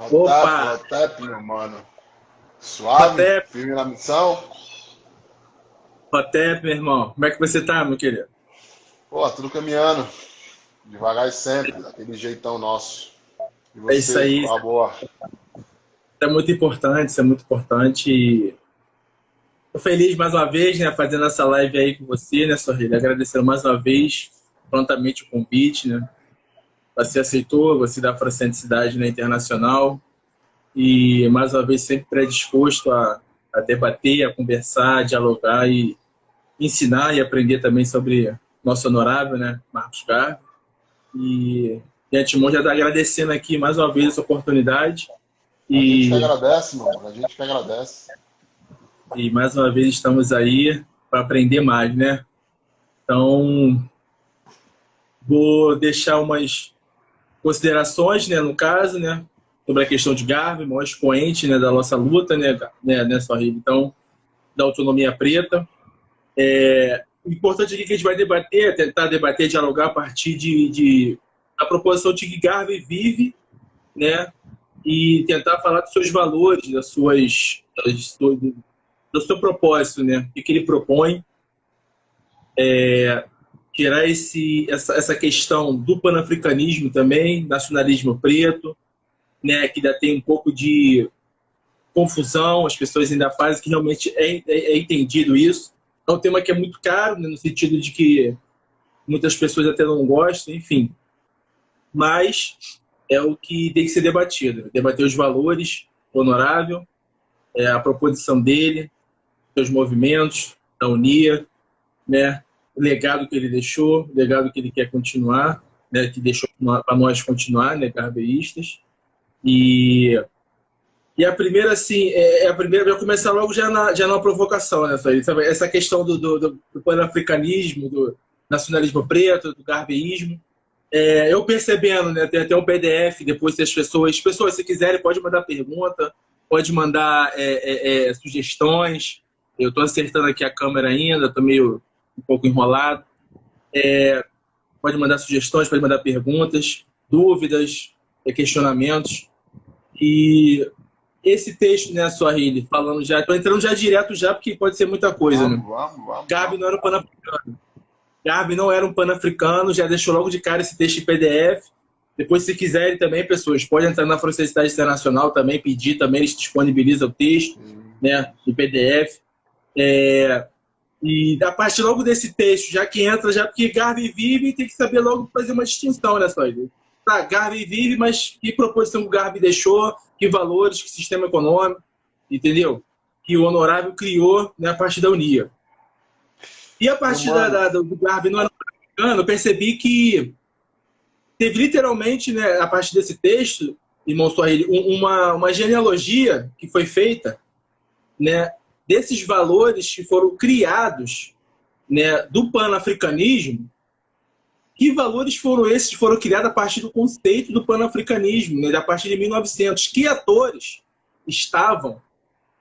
Opa! Otep, meu mano. Suave? Otep. Firme na missão? Otep, meu irmão. Como é que você tá, meu querido? Pô, tudo caminhando. Devagar e sempre, daquele jeitão nosso. Você, é isso aí. Tá boa. Isso é muito importante, isso é muito importante. Tô feliz mais uma vez, né, fazendo essa live aí com você, né, Sorrilha? Agradecendo mais uma vez, prontamente o convite, né? Você aceitou, você da Afrocentricidade na Internacional e mais uma vez sempre predisposto a, a debater, a conversar, a dialogar e ensinar e aprender também sobre nosso honorável, né, Marcos Garbi. E de antemão já está agradecendo aqui mais uma vez essa oportunidade. E... A gente que agradece, mano. A gente que agradece. E mais uma vez estamos aí para aprender mais, né? Então, vou deixar umas considerações, né, no caso, né, sobre a questão de Garvey, maior expoente, né, da nossa luta, né, né então, da autonomia preta. É, importante aqui que a gente vai debater, tentar debater, dialogar a partir de, de a proposição de que Garvey vive, né, e tentar falar dos seus valores, das suas, das, do, do seu propósito, né, o que ele propõe, é, tirar esse, essa, essa questão do panafricanismo também, nacionalismo preto, né, que ainda tem um pouco de confusão, as pessoas ainda fazem que realmente é, é, é entendido isso. É um tema que é muito caro, né, no sentido de que muitas pessoas até não gostam, enfim. Mas é o que tem que ser debatido. Debater os valores, honorável, é, a proposição dele, seus movimentos, da UNIA, né, legado que ele deixou, legado que ele quer continuar, né, que deixou para nós continuar, né, garbeístas. E, e a primeira, assim, é, é a primeira, vai começar logo já na, já na provocação, né, sabe? Essa questão do, do, do pan-africanismo, do nacionalismo preto, do garbeísmo. É, eu percebendo, né, tem até um PDF, depois se as pessoas, pessoas, se quiserem, pode mandar pergunta, pode mandar é, é, é sugestões. Eu estou acertando aqui a câmera ainda, estou meio um pouco enrolado. É, pode mandar sugestões, pode mandar perguntas, dúvidas, é, questionamentos. E esse texto, né, Suahili, falando já, estou entrando já direto já, porque pode ser muita coisa, vamos, né? Vamos, vamos, Gabi não era um pan-africano. Gabi não era um pan-africano, já deixou logo de cara esse texto em PDF. Depois, se quiserem também, pessoas, pode entrar na Francesidade Internacional também, pedir também, eles disponibilizam o texto, né, em PDF. É, e a partir logo desse texto, já que entra, já porque Garvey vive, tem que saber logo fazer uma distinção nessa né, Tá, Garvey vive, mas que proposição o Garvey deixou, que valores, que sistema econômico, entendeu? Que o Honorável criou né, a partir da Unia. E a partir da, da, do Garvey no ano americano, eu percebi que teve literalmente, né, a partir desse texto, irmão Suahili, uma, uma genealogia que foi feita né, desses valores que foram criados né, do panafricanismo, que valores foram esses que foram criados a partir do conceito do panafricanismo, né, a partir de 1900? Que atores estavam,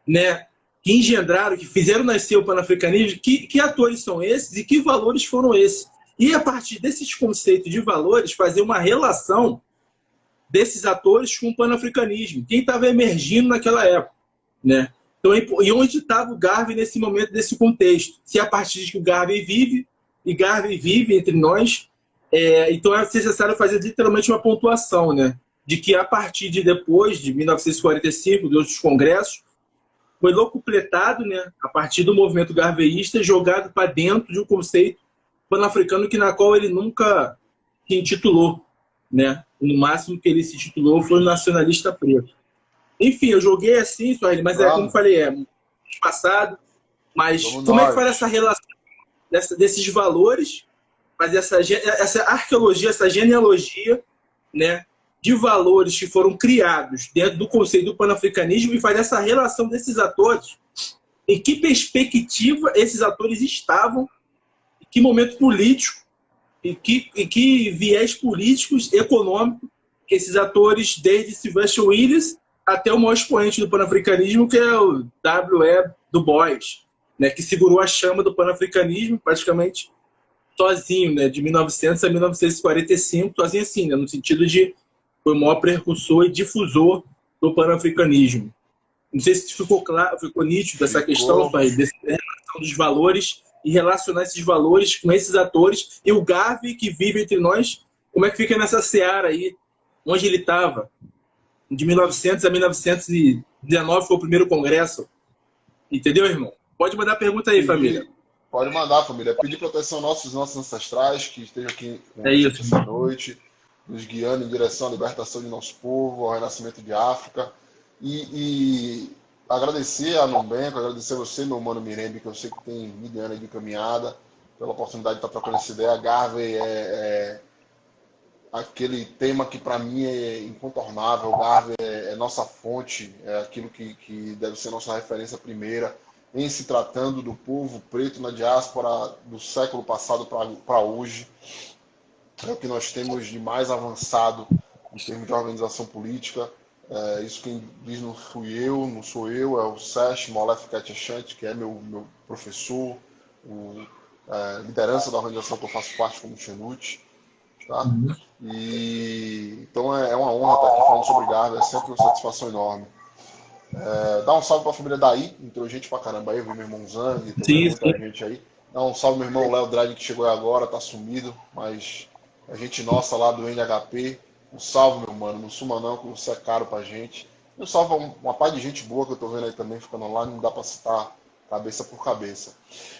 né, que engendraram, que fizeram nascer o panafricanismo? Que, que atores são esses e que valores foram esses? E a partir desses conceitos de valores, fazer uma relação desses atores com o panafricanismo, quem estava emergindo naquela época, né? Então, e onde estava o Garvey nesse momento, desse contexto? Se a partir de que o Garvey vive, e Garvey vive entre nós, é, então é necessário fazer literalmente uma pontuação, né? De que a partir de depois, de 1945, dos outros congressos, foi locupletado, né? A partir do movimento garveísta, jogado para dentro de um conceito pan-africano que na qual ele nunca se intitulou, né? No máximo que ele se titulou foi nacionalista preto. Enfim, eu joguei assim, Sueli, mas é como eu falei, é passado. Mas Vamos como nós. é que faz essa relação dessa, desses valores, mas essa, essa arqueologia, essa genealogia, né, de valores que foram criados dentro do conceito do panafricanismo e faz essa relação desses atores, em que perspectiva esses atores estavam, em que momento político, em que, em que viés políticos, econômico, que esses atores, desde Sylvester Williams até o maior expoente do panafricanismo, que é o W.E. Du Bois, né, que segurou a chama do panafricanismo praticamente sozinho, né, de 1900 a 1945, sozinho assim, né, no sentido de foi o maior precursor e difusor do panafricanismo. Não sei se ficou claro, ficou nítido essa ficou. questão, pai, dessa relação dos valores e relacionar esses valores com esses atores e o Garvey que vive entre nós, como é que fica nessa seara aí, onde ele estava? De 1900 a 1919 foi o primeiro congresso. Entendeu, irmão? Pode mandar pergunta aí, família. Pode mandar, família. Pedir proteção nossos, nossos ancestrais que estejam aqui é isso, essa noite, nos guiando em direção à libertação de nosso povo, ao renascimento de África. E, e agradecer a Numbenco, agradecer a você, meu mano Mirembe, que eu sei que tem mil anos de caminhada, pela oportunidade de estar trocando essa ideia. Garvey é, é aquele tema que para mim é incontornável. Garvey é, é, nossa fonte, é aquilo que, que deve ser nossa referência primeira em se tratando do povo preto na diáspora do século passado para hoje. É o que nós temos de mais avançado em termos de organização política. É, isso quem diz não fui eu, não sou eu, é o Sesh Molef Ketchant, que é meu, meu professor, o, é, liderança da organização que eu faço parte como Xenute. Tá? Uhum. E, então é, é, uma honra estar aqui falando sobre Garda, é sempre uma satisfação enorme. É, dá um salve para a família daí, entrou gente pra caramba aí, eu vi meu irmão Zang, tem muita sim. gente aí. Dá um salve meu irmão Léo Drag que chegou agora, tá sumido, mas a gente nossa lá do NHP, um salve, meu mano. Não suma não, que você é caro pra gente. Um salve uma, uma par de gente boa que eu tô vendo aí também ficando online, não dá pra citar cabeça por cabeça.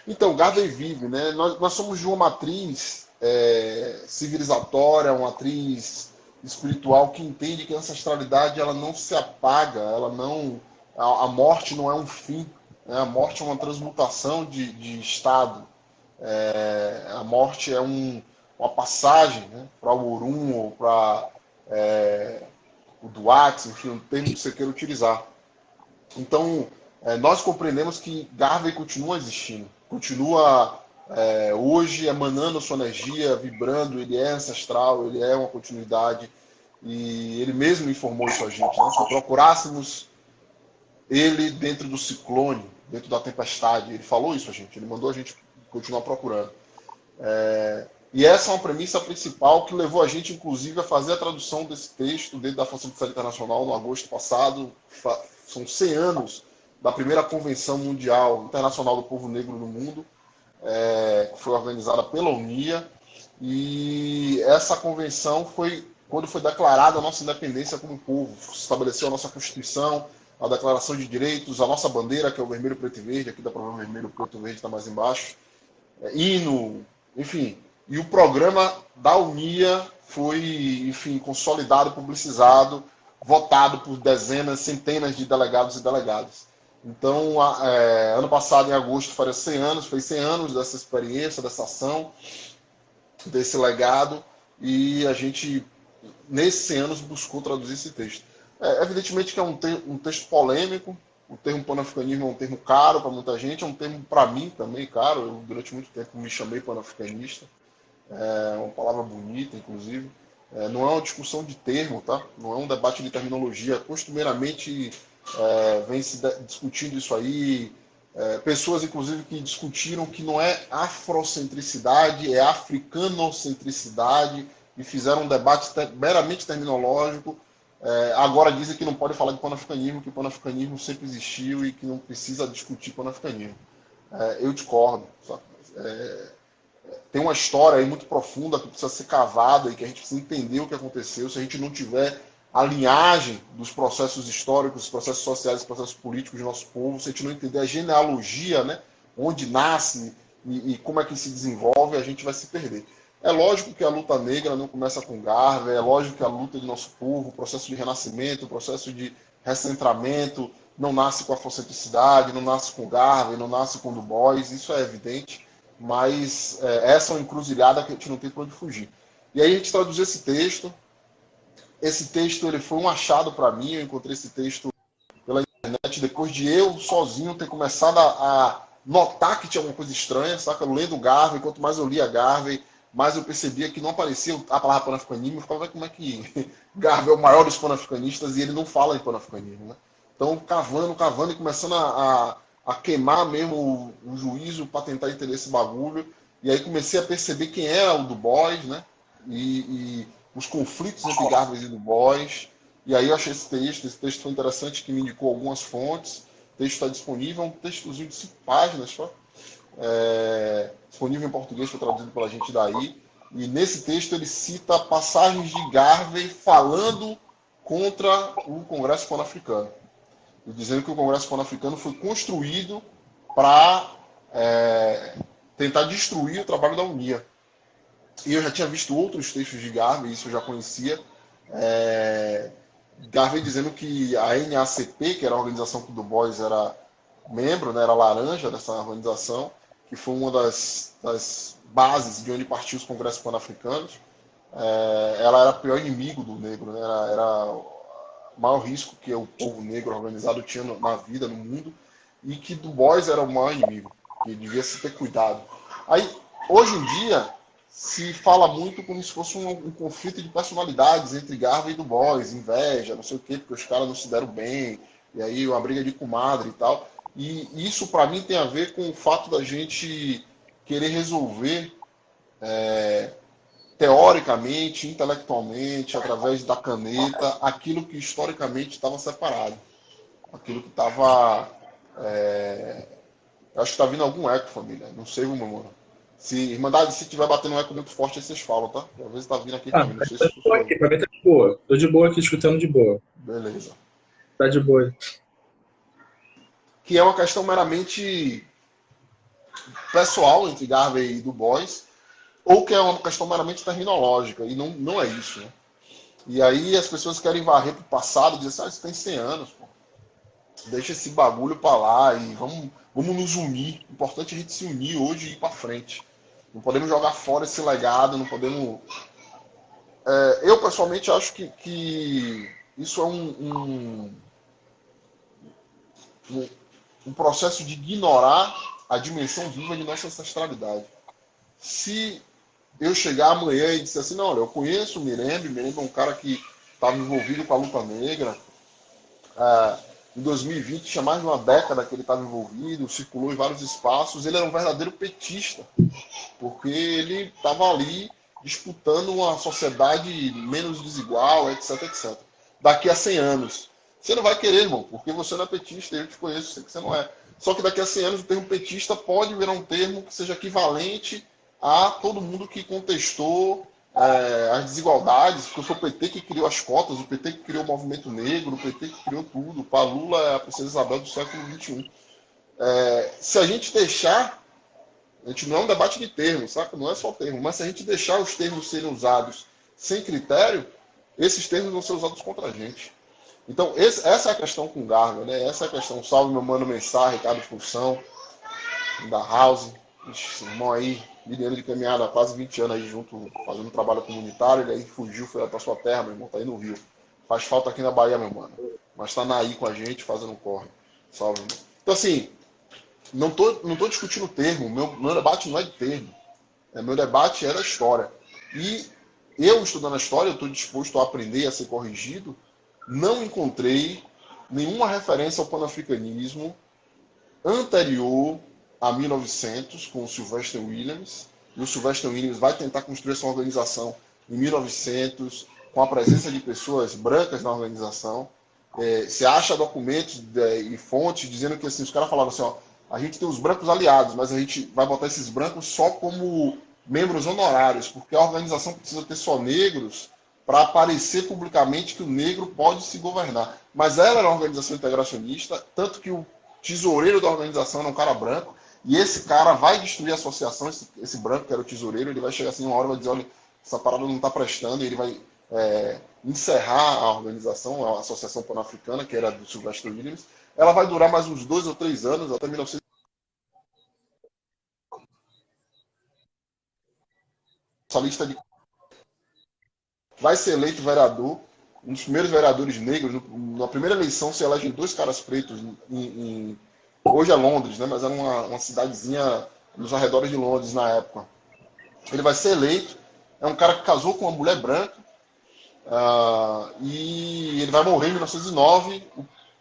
Então, Garvey vive, né? Nós, nós somos de uma matriz é, civilizatória, uma matriz espiritual que entende que a ancestralidade ela não se apaga, ela não. A, a morte não é um fim, né? a morte é uma transmutação de, de estado. É, a morte é um, uma passagem né, para o Urum ou para é, o Duax, enfim, o termo que você queira utilizar. Então, é, nós compreendemos que Garvey continua existindo, continua é, hoje emanando sua energia, vibrando, ele é ancestral, ele é uma continuidade, e ele mesmo informou isso a gente. Né? Se procurássemos ele dentro do ciclone, dentro da tempestade, ele falou isso a gente, ele mandou a gente continuar procurando. É, e essa é uma premissa principal que levou a gente, inclusive, a fazer a tradução desse texto dentro da Força Militar Internacional no agosto passado. São 100 anos da primeira Convenção Mundial Internacional do Povo Negro no Mundo, é, foi organizada pela UNIA. E essa convenção foi quando foi declarada a nossa independência como povo, estabeleceu a nossa Constituição, a Declaração de Direitos, a nossa bandeira, que é o vermelho, preto e verde, aqui ver o vermelho, preto e verde está mais embaixo, é, hino, enfim, e o programa da Unia foi, enfim, consolidado, publicizado, votado por dezenas, centenas de delegados e delegadas. Então, é, ano passado, em agosto, faria 100 anos, fez 100 anos dessa experiência, dessa ação, desse legado, e a gente, nesses 100 anos, buscou traduzir esse texto. É, evidentemente que é um, te um texto polêmico, o termo panafricanismo é um termo caro para muita gente, é um termo para mim também caro. Eu, durante muito tempo, me chamei panafricanista é uma palavra bonita, inclusive. É, não é uma discussão de termo, tá? Não é um debate de terminologia. Costumeiramente é, vem se discutindo isso aí. É, pessoas, inclusive, que discutiram que não é afrocentricidade, é africanocentricidade, e fizeram um debate meramente terminológico. É, agora dizem que não pode falar de panafricanismo, que o panafricanismo sempre existiu e que não precisa discutir panafricanismo. É, eu discordo. É, tem uma história aí muito profunda que precisa ser cavada e que a gente precisa entender o que aconteceu. Se a gente não tiver a linhagem dos processos históricos, dos processos sociais, dos processos políticos do nosso povo, se a gente não entender a genealogia, né, onde nasce e, e como é que se desenvolve, a gente vai se perder. É lógico que a luta negra não começa com Garvey, é lógico que a luta do nosso povo, o processo de renascimento, o processo de recentramento, não nasce com a afrocentricidade, não nasce com Garvey, não nasce com Du Bois, isso é evidente mas é, essa é uma encruzilhada que a gente não tem para onde fugir. E aí a gente traduziu esse texto. Esse texto ele foi um achado para mim. Eu encontrei esse texto pela internet depois de eu sozinho ter começado a, a notar que tinha alguma coisa estranha, saca? Lendo Garvey, quanto mais eu lia Garvey, mais eu percebia que não aparecia a palavra panafricanismo. Eu ficava, como é que Garvey é o maior dos panafricanistas e ele não fala em panafricanismo, né? Então, cavando, cavando e começando a, a a queimar mesmo o, o juízo para tentar entender esse bagulho. E aí comecei a perceber quem era o Du Bois, né? E, e os conflitos entre Garvey e Du Bois. E aí eu achei esse texto, esse texto foi interessante, que me indicou algumas fontes. O texto está disponível, um textozinho de cinco páginas só. É, disponível em português, foi traduzido pela gente daí. E nesse texto ele cita passagens de Garvey falando contra o Congresso Pan-Africano. Dizendo que o Congresso Pan-Africano foi construído para é, tentar destruir o trabalho da Unia. E eu já tinha visto outros textos de Garvey, isso eu já conhecia. É, Garvey dizendo que a NACP, que era a organização que o Du Bois era membro, né, era laranja dessa organização, que foi uma das, das bases de onde partiu os congressos pan-africanos, é, ela era o pior inimigo do negro, né, era, era o maior risco que o povo negro organizado tinha na vida, no mundo, e que Du Bois era o maior inimigo, que devia se ter cuidado. Aí, hoje em dia, se fala muito como se fosse um, um, conflito de personalidades entre Garvey e Du Bois, inveja, não sei o quê, porque os caras não se deram bem, e aí uma briga de comadre e tal. E isso, para mim, tem a ver com o fato da gente querer resolver é, teoricamente, intelectualmente, através da caneta, aquilo que historicamente estava separado. Aquilo que estava. É... Acho que está vindo algum eco, família. Não sei, meu mano. Se, Irmandade, se tiver batendo um eco muito forte, aí vocês falam, tá? Às vezes tá vindo aqui ah, também. Não sei se tô aqui, pra mim tá de boa. Tô de boa aqui, escutando de boa. Beleza. Tá de boa. Que é uma questão meramente pessoal entre Garvey e Du Bois, ou que é uma questão meramente terminológica, e não, não é isso, né? E aí as pessoas querem varrer pro passado, dizem assim, ah, isso tem 100 anos, pô. Deixa esse bagulho para lá e vamos, vamos nos unir. O importante é a gente se unir hoje e ir para frente. Não podemos jogar fora esse legado, não podemos. É, eu pessoalmente acho que, que isso é um, um, um, processo de ignorar a dimensão viva de nossa ancestralidade. Se eu chegar amanhã e disser assim, não, olha, eu conheço o Mirembe, Mirembe é um cara que estava envolvido com a luta negra. É, em 2020, tinha mais de uma década que ele estava envolvido, circulou em vários espaços. Ele era um verdadeiro petista, porque ele estava ali disputando uma sociedade menos desigual, etc, etc. Daqui a 100 anos. Você não vai querer, irmão, porque você não é petista, eu te conheço, sei que você não é. Só que daqui a 100 anos o termo petista pode virar um termo que seja equivalente a todo mundo que contestou é, as desigualdades, porque foi o PT que criou as cotas, o PT que criou o movimento negro, o PT que criou tudo. O Lula é a princesa Isabel do século XXI. É, se a gente deixar, a gente não é um debate de termos, saca? Não é só termo, mas se a gente deixar os termos serem usados sem critério, esses termos vão ser usados contra a gente. Então, esse, essa é a questão com Garga, né? Essa é a questão. Salve meu mano Mensar, Ricardo Expulsão, da House, irmão aí, liderando de caminhada há quase 20 anos aí junto, fazendo trabalho comunitário, ele aí fugiu, foi para sua terra, meu irmão, tá aí no Rio. Faz falta aqui na Bahia, meu mano. Mas tá aí com a gente, fazendo um corre. Salve, irmão. Então, assim, não tô, não tô discutindo o termo, meu, meu debate não é de termo. É, meu debate da história. E eu, estudando a história, eu estou disposto a aprender a ser corrigido, não encontrei nenhuma referência ao panafricanismo anterior a 1900 com o Sylvester Williams. E o Sylvester Williams vai tentar construir essa organização em 1900 com a presença de pessoas brancas na organização. É, você acha documentos de, e fontes dizendo que assim, os caras falavam assim, ó, a gente tem os brancos aliados, mas a gente vai botar esses brancos só como membros honorários, porque a organização precisa ter só negros para aparecer publicamente que o negro pode se governar. Mas ela era uma organização integracionista, tanto que o tesoureiro da organização era um cara branco, e esse cara vai destruir a associação, esse, esse branco que era o tesoureiro, ele vai chegar assim uma hora e vai dizer, olha, essa parada não está prestando, e ele vai é, encerrar a organização, a Associação Pan-Africana, que era do Sylvester Williams. Ela vai durar mais uns dois ou três anos, até 1900. Essa lista de vai ser eleito vereador, um dos primeiros vereadores negros. Na primeira eleição se elegem dois caras pretos em, em Hoje é Londres, né? Mas era uma, uma cidadezinha nos arredores de Londres na época. Ele vai ser eleito. É um cara que casou com uma mulher branca. Uh, e ele vai morrer em 1909.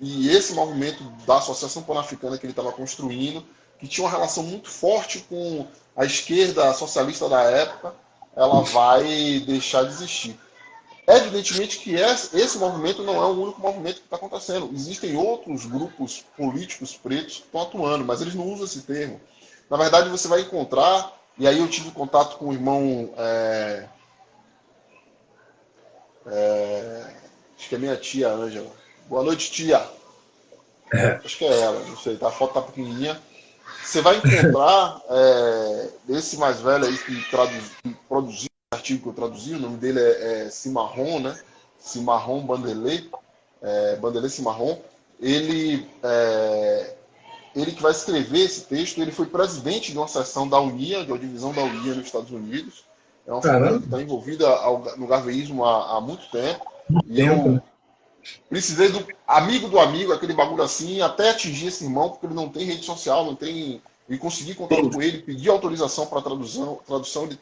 E esse movimento da Associação Pan-Africana que ele estava construindo, que tinha uma relação muito forte com a esquerda socialista da época, ela vai deixar de existir. Evidentemente que esse movimento não é o único movimento que está acontecendo. Existem outros grupos políticos pretos que estão atuando, mas eles não usam esse termo. Na verdade, você vai encontrar, e aí eu tive contato com o irmão. É, é, acho que é minha tia Ângela. Boa noite, tia. É. Acho que é ela, não sei, tá? a foto tá pequenininha. Você vai encontrar é, esse mais velho aí que, traduz, que produziu artigo que eu traduzi, o nome dele é, é Cimarron, né? Cimarron Bandelê, é, Bandelê Cimarron. Ele, é, ele que vai escrever esse texto, ele foi presidente de uma seção da UNIA, de uma divisão da UNIA nos Estados Unidos. É uma família que está envolvida no garveísmo há, há muito tempo. Muito e tempo. eu precisei do amigo do amigo, aquele bagulho assim, até atingir esse irmão, porque ele não tem rede social, não tem. E consegui contato com ele, pedi autorização para tradução, tradução, ele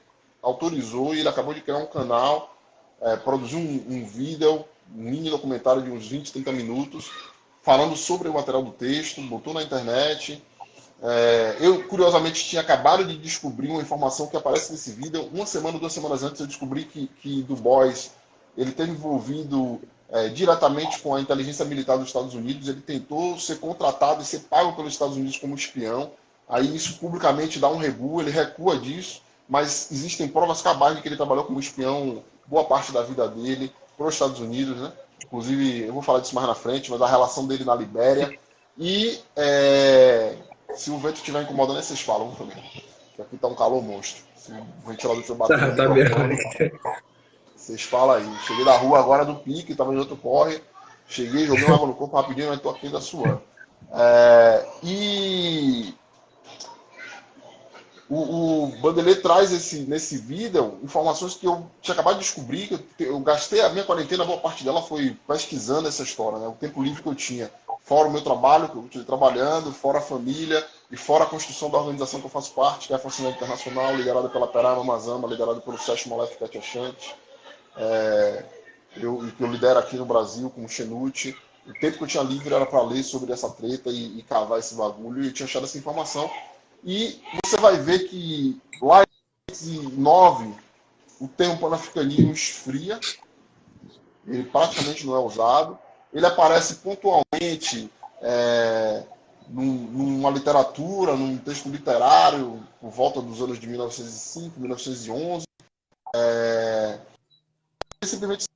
autorizou e ele acabou de criar um canal, é, produziu um, um vídeo, um mini documentário de uns 20, 30 minutos, falando sobre o material do texto, botou na internet. É, eu, curiosamente, tinha acabado de descobrir uma informação que aparece nesse vídeo. Uma semana, duas semanas antes, eu descobri que, que Du Bois ele teve envolvido é, diretamente com a inteligência militar dos Estados Unidos. Ele tentou ser contratado e ser pago pelos Estados Unidos como espião. Aí isso publicamente dá um rebu, ele recua disso mas existem provas cabais de que ele trabalhou como espião boa parte da vida dele para os Estados Unidos, né? Inclusive, eu vou falar disso mais na frente, mas a relação dele na Libéria. E é, se o vento estiver incomodando, vocês falam também. Que aqui está um calor monstro. Se o ventilador estiver batendo. Tá, tá vocês falam aí. Cheguei da rua agora do pique, estava em outro corre. Cheguei, joguei uma água no corpo rapidinho, mas estou aqui ainda suando. É, e o, o traz esse, nesse vídeo informações que eu tinha acabado de descobrir, que eu, eu, gastei a minha quarentena, boa parte dela foi pesquisando essa história, né? o tempo livre que eu tinha, fora o meu trabalho, que eu estive trabalhando, fora a família e fora a construção da organização que eu faço parte, que é a Força Internacional, liderada pela Perama Mazama, liderada pelo Sérgio Molef Catiachante, é, eu, eu lidero aqui no Brasil com o Xenute. O tempo que eu tinha livre era para ler sobre essa treta e, e cavar esse bagulho, e eu tinha achado essa informação e você vai ver que lá em 9, o termo panafricanismo esfria, ele praticamente não é usado. Ele aparece pontualmente é, num, numa literatura, num texto literário, por volta dos anos de 1905, 1911. É, simplesmente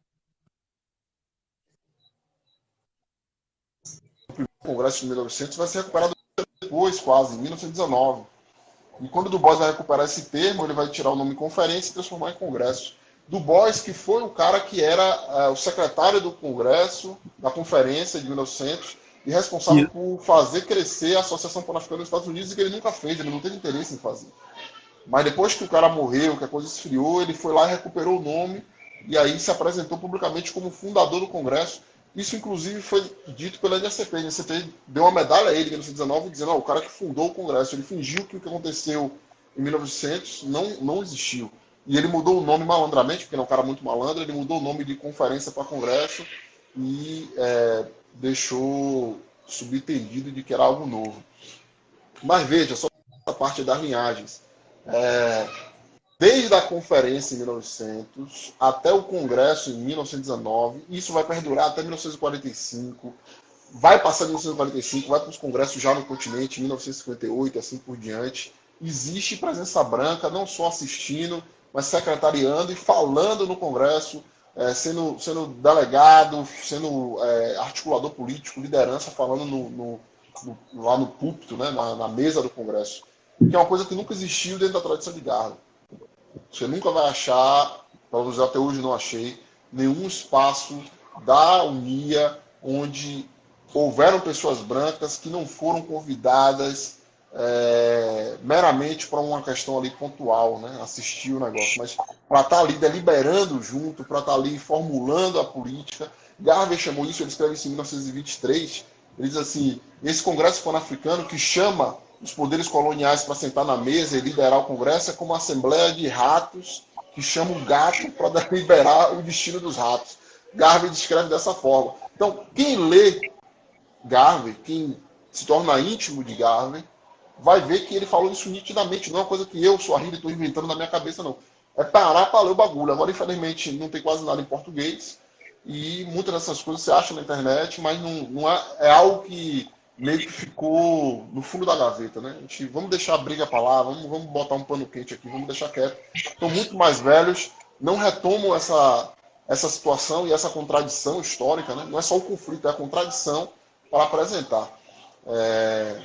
o Congresso de 1900 vai ser recuperado depois, quase, em 1919. E quando o Du Bois vai recuperar esse termo, ele vai tirar o nome conferência e transformar em congresso. Du Bois, que foi o cara que era uh, o secretário do congresso, da conferência de 1900, e responsável por fazer crescer a Associação Pan-Africana nos Estados Unidos, e que ele nunca fez, ele não teve interesse em fazer. Mas depois que o cara morreu, que a coisa esfriou, ele foi lá e recuperou o nome, e aí se apresentou publicamente como fundador do Congresso, isso, inclusive, foi dito pela NSCP. A NSCP deu uma medalha a ele em 1919, dizendo: oh, o cara que fundou o Congresso, ele fingiu que o que aconteceu em 1900 não, não existiu. E ele mudou o nome malandramente, porque ele é um cara muito malandro, ele mudou o nome de conferência para Congresso e é, deixou subentendido de que era algo novo. Mas veja, só essa parte das linhagens. É, desde a conferência em 1900 até o congresso em 1919, isso vai perdurar até 1945, vai passar de 1945, vai para os congressos já no continente, em 1958 assim por diante. Existe presença branca, não só assistindo, mas secretariando e falando no congresso, é, sendo, sendo delegado, sendo é, articulador político, liderança, falando no, no, no, lá no púlpito, né, na, na mesa do congresso, que é uma coisa que nunca existiu dentro da tradição de Garda. Você nunca vai achar, pelo menos até hoje não achei, nenhum espaço da Unia onde houveram pessoas brancas que não foram convidadas é, meramente para uma questão ali pontual, né? assistir o negócio, mas para estar tá ali deliberando junto, para estar tá ali formulando a política. Garvey chamou isso, ele escreve isso em 1923. Ele diz assim: esse Congresso Pan-Africano que chama os poderes coloniais para sentar na mesa e liderar o Congresso é como uma assembleia de ratos que chama o gato para deliberar o destino dos ratos. Garvey descreve dessa forma. Então, quem lê Garvey, quem se torna íntimo de Garvey, vai ver que ele falou isso nitidamente. Não é uma coisa que eu, sou e estou inventando na minha cabeça, não. é parar para ler o bagulho. Agora, infelizmente, não tem quase nada em português. E muitas dessas coisas você acha na internet, mas não, não é, é algo que meio que ficou no fundo da gaveta, né? A gente, vamos deixar a briga para lá, vamos, vamos botar um pano quente aqui, vamos deixar quieto. Estão muito mais velhos, não retomam essa, essa situação e essa contradição histórica, né? Não é só o conflito, é a contradição para apresentar. É,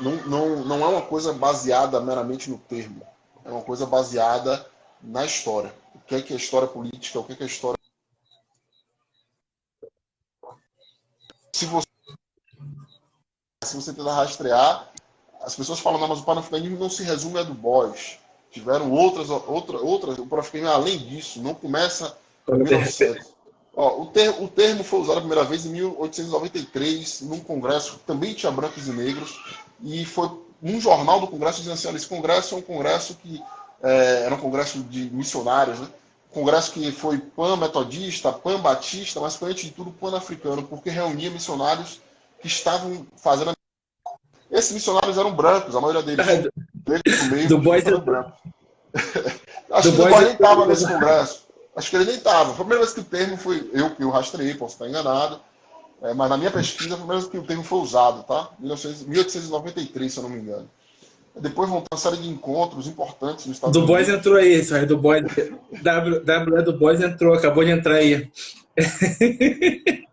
não, não, não é uma coisa baseada meramente no termo, é uma coisa baseada na história. O que é, que é história política, o que é, que é história. Se você se você tentar rastrear, as pessoas falam, não, mas o panafricanismo não se resume a do Boys. Tiveram outras, outra, outras, o panafricanismo além disso, não começa em 1900. Ó, o, ter, o termo foi usado a primeira vez em 1893, num congresso que também tinha brancos e negros, e foi num jornal do congresso dizendo assim, esse congresso é um congresso que é, era um congresso de missionários, né? congresso que foi pan-metodista, pan-batista, mas foi antes de tudo pan-africano, porque reunia missionários que estavam fazendo. Esses missionários eram brancos, a maioria deles. do, meio, do Boys eram brancos. Acho do que o Boys nem estava nesse congresso. Acho que ele nem estava. Foi a primeira vez que o termo foi. Eu que eu rastrei, posso estar enganado. É, mas na minha pesquisa, foi a primeira vez que o termo foi usado, tá? 1893, se eu não me engano. Depois vão ter uma série de encontros importantes nos Estados do Unidos. Do Boys entrou aí, isso aí. Do Boys. W, w do Boys entrou, acabou de entrar aí.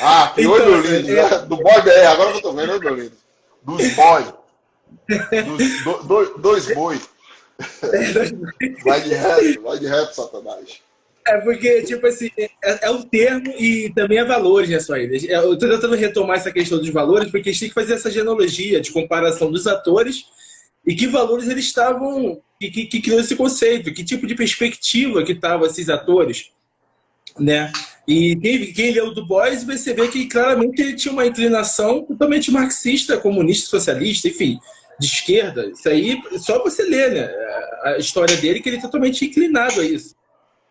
Ah, que então, olho lindo, é... né? Do boy, é, agora que eu tô vendo, olho lindo. Dos boys. Dos do, do, dois bois. Vai de reto, vai de reto, Satanás. É porque, tipo assim, é, é um termo e também é valores, né, só aí. Eu tô tentando retomar essa questão dos valores, porque a gente tem que fazer essa genealogia de comparação dos atores e que valores eles estavam. que, que, que criou esse conceito, que tipo de perspectiva que estavam esses atores, né? E quem, quem leu Du Bois vai ver que claramente ele tinha uma inclinação totalmente marxista, comunista, socialista, enfim, de esquerda. Isso aí, só você ler né, a história dele, que ele é totalmente inclinado a isso.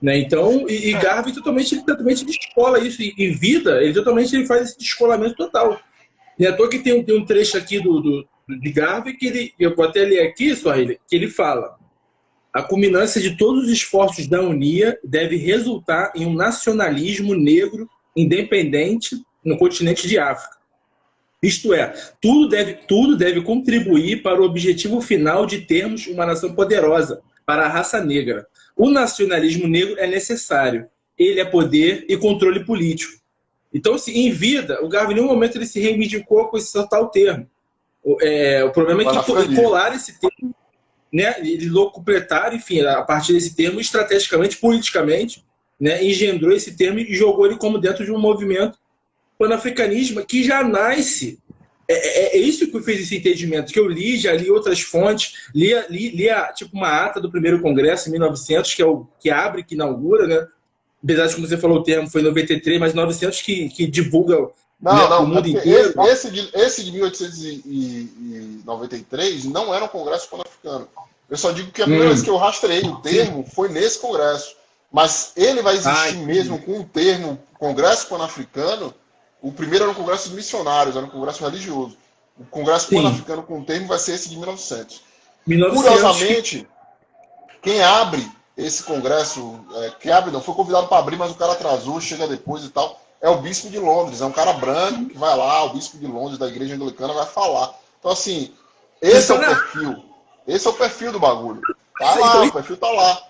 Né? Então, e, e Garvey totalmente, ele totalmente descola isso. E, em vida, ele totalmente ele faz esse descolamento total. E à toa que tem, tem um trecho aqui do, do, de Garvey que ele, eu vou até ler aqui, Suahili, que ele fala a culminância de todos os esforços da Unia deve resultar em um nacionalismo negro independente no continente de África. Isto é, tudo deve, tudo deve contribuir para o objetivo final de termos uma nação poderosa para a raça negra. O nacionalismo negro é necessário. Ele é poder e controle político. Então, se em vida, o Garvey em nenhum momento ele se reivindicou com esse tal termo. É, o problema é que colar esse termo né, ele completar, enfim, a partir desse termo, estrategicamente, politicamente, né, engendrou esse termo e jogou ele como dentro de um movimento panafricanismo que já nasce. É, é, é, isso que fez esse entendimento, que eu li, já li outras fontes, li, li, li a, tipo uma ata do primeiro congresso em 1900, que é o que abre, que inaugura, né? Apesar de, como você falou, o termo foi em 93, mas 900 que, que divulga não, né, não, o mundo é inteiro. Esse, esse, de, esse de 1893 não era um congresso pan-africano. Eu só digo que a primeira hum. vez que eu rastrei o termo foi nesse congresso. Mas ele vai existir Ai, mesmo com o termo Congresso Pan-Africano. O primeiro era um congresso de missionários, era um congresso religioso. O congresso pan-africano com o termo vai ser esse de 1900. 1900. Curiosamente, quem abre esse congresso, é, quem abre não, foi convidado para abrir, mas o cara atrasou, chega depois e tal é o bispo de Londres. É um cara branco que vai lá, o bispo de Londres, da igreja anglicana, vai falar. Então, assim, esse é o perfil. Esse é o perfil do bagulho. Tá lá, então, o perfil tá lá.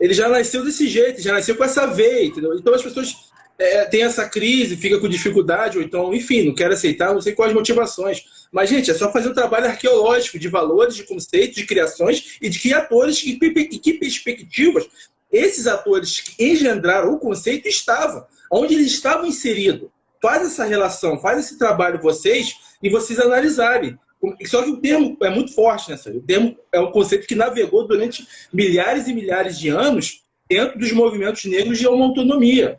Ele já nasceu desse jeito, já nasceu com essa veia, entendeu? Então as pessoas é, têm essa crise, fica com dificuldade, ou então, enfim, não quer aceitar, não sei quais motivações. Mas, gente, é só fazer um trabalho arqueológico de valores, de conceitos, de criações e de que atores e que perspectivas esses atores que engendraram o conceito estavam onde eles estavam inseridos. Faz essa relação, faz esse trabalho vocês e vocês analisarem. Só que o termo é muito forte, né? O termo é um conceito que navegou durante milhares e milhares de anos dentro dos movimentos negros de uma autonomia.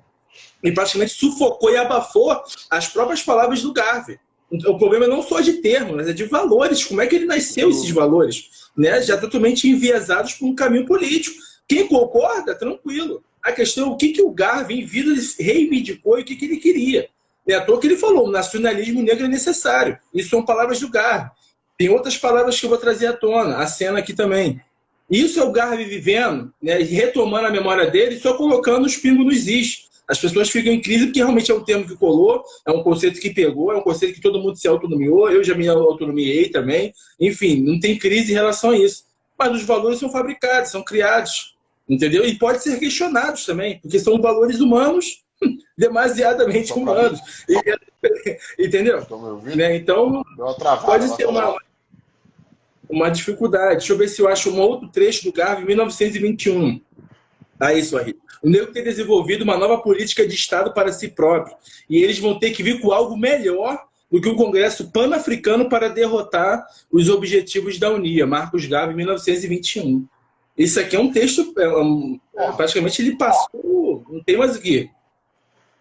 E praticamente sufocou e abafou as próprias palavras do Garvey. O problema não só de termo, mas é de valores. Como é que ele nasceu esses valores? Né? Já totalmente enviesados por um caminho político. Quem concorda, tranquilo. A questão é o que, que o Garvey, em vida, reivindicou e o que, que ele queria. É à toa que ele falou, o nacionalismo negro é necessário. Isso são palavras do Garvey. Tem outras palavras que eu vou trazer à tona, a cena aqui também. Isso é o Garvey vivendo, né, retomando a memória dele só colocando os pingos nos is. As pessoas ficam em crise porque realmente é um termo que colou, é um conceito que pegou, é um conceito que todo mundo se autonomiou, eu já me autonomiei também. Enfim, não tem crise em relação a isso. Mas os valores são fabricados, são criados, entendeu? E pode ser questionados também, porque são valores humanos demasiadamente humanos. entendeu? Né? Então, pode ser uma, uma dificuldade. Deixa eu ver se eu acho um outro trecho do Garvey, 1921. Tá isso aí. O negro tem desenvolvido uma nova política de Estado para si próprio. E eles vão ter que vir com algo melhor do que o Congresso Pan-Africano para derrotar os objetivos da Unia. Marcos Garvey, 1921. Isso aqui é um texto, é um, é, praticamente ele passou, não tem mais o quê.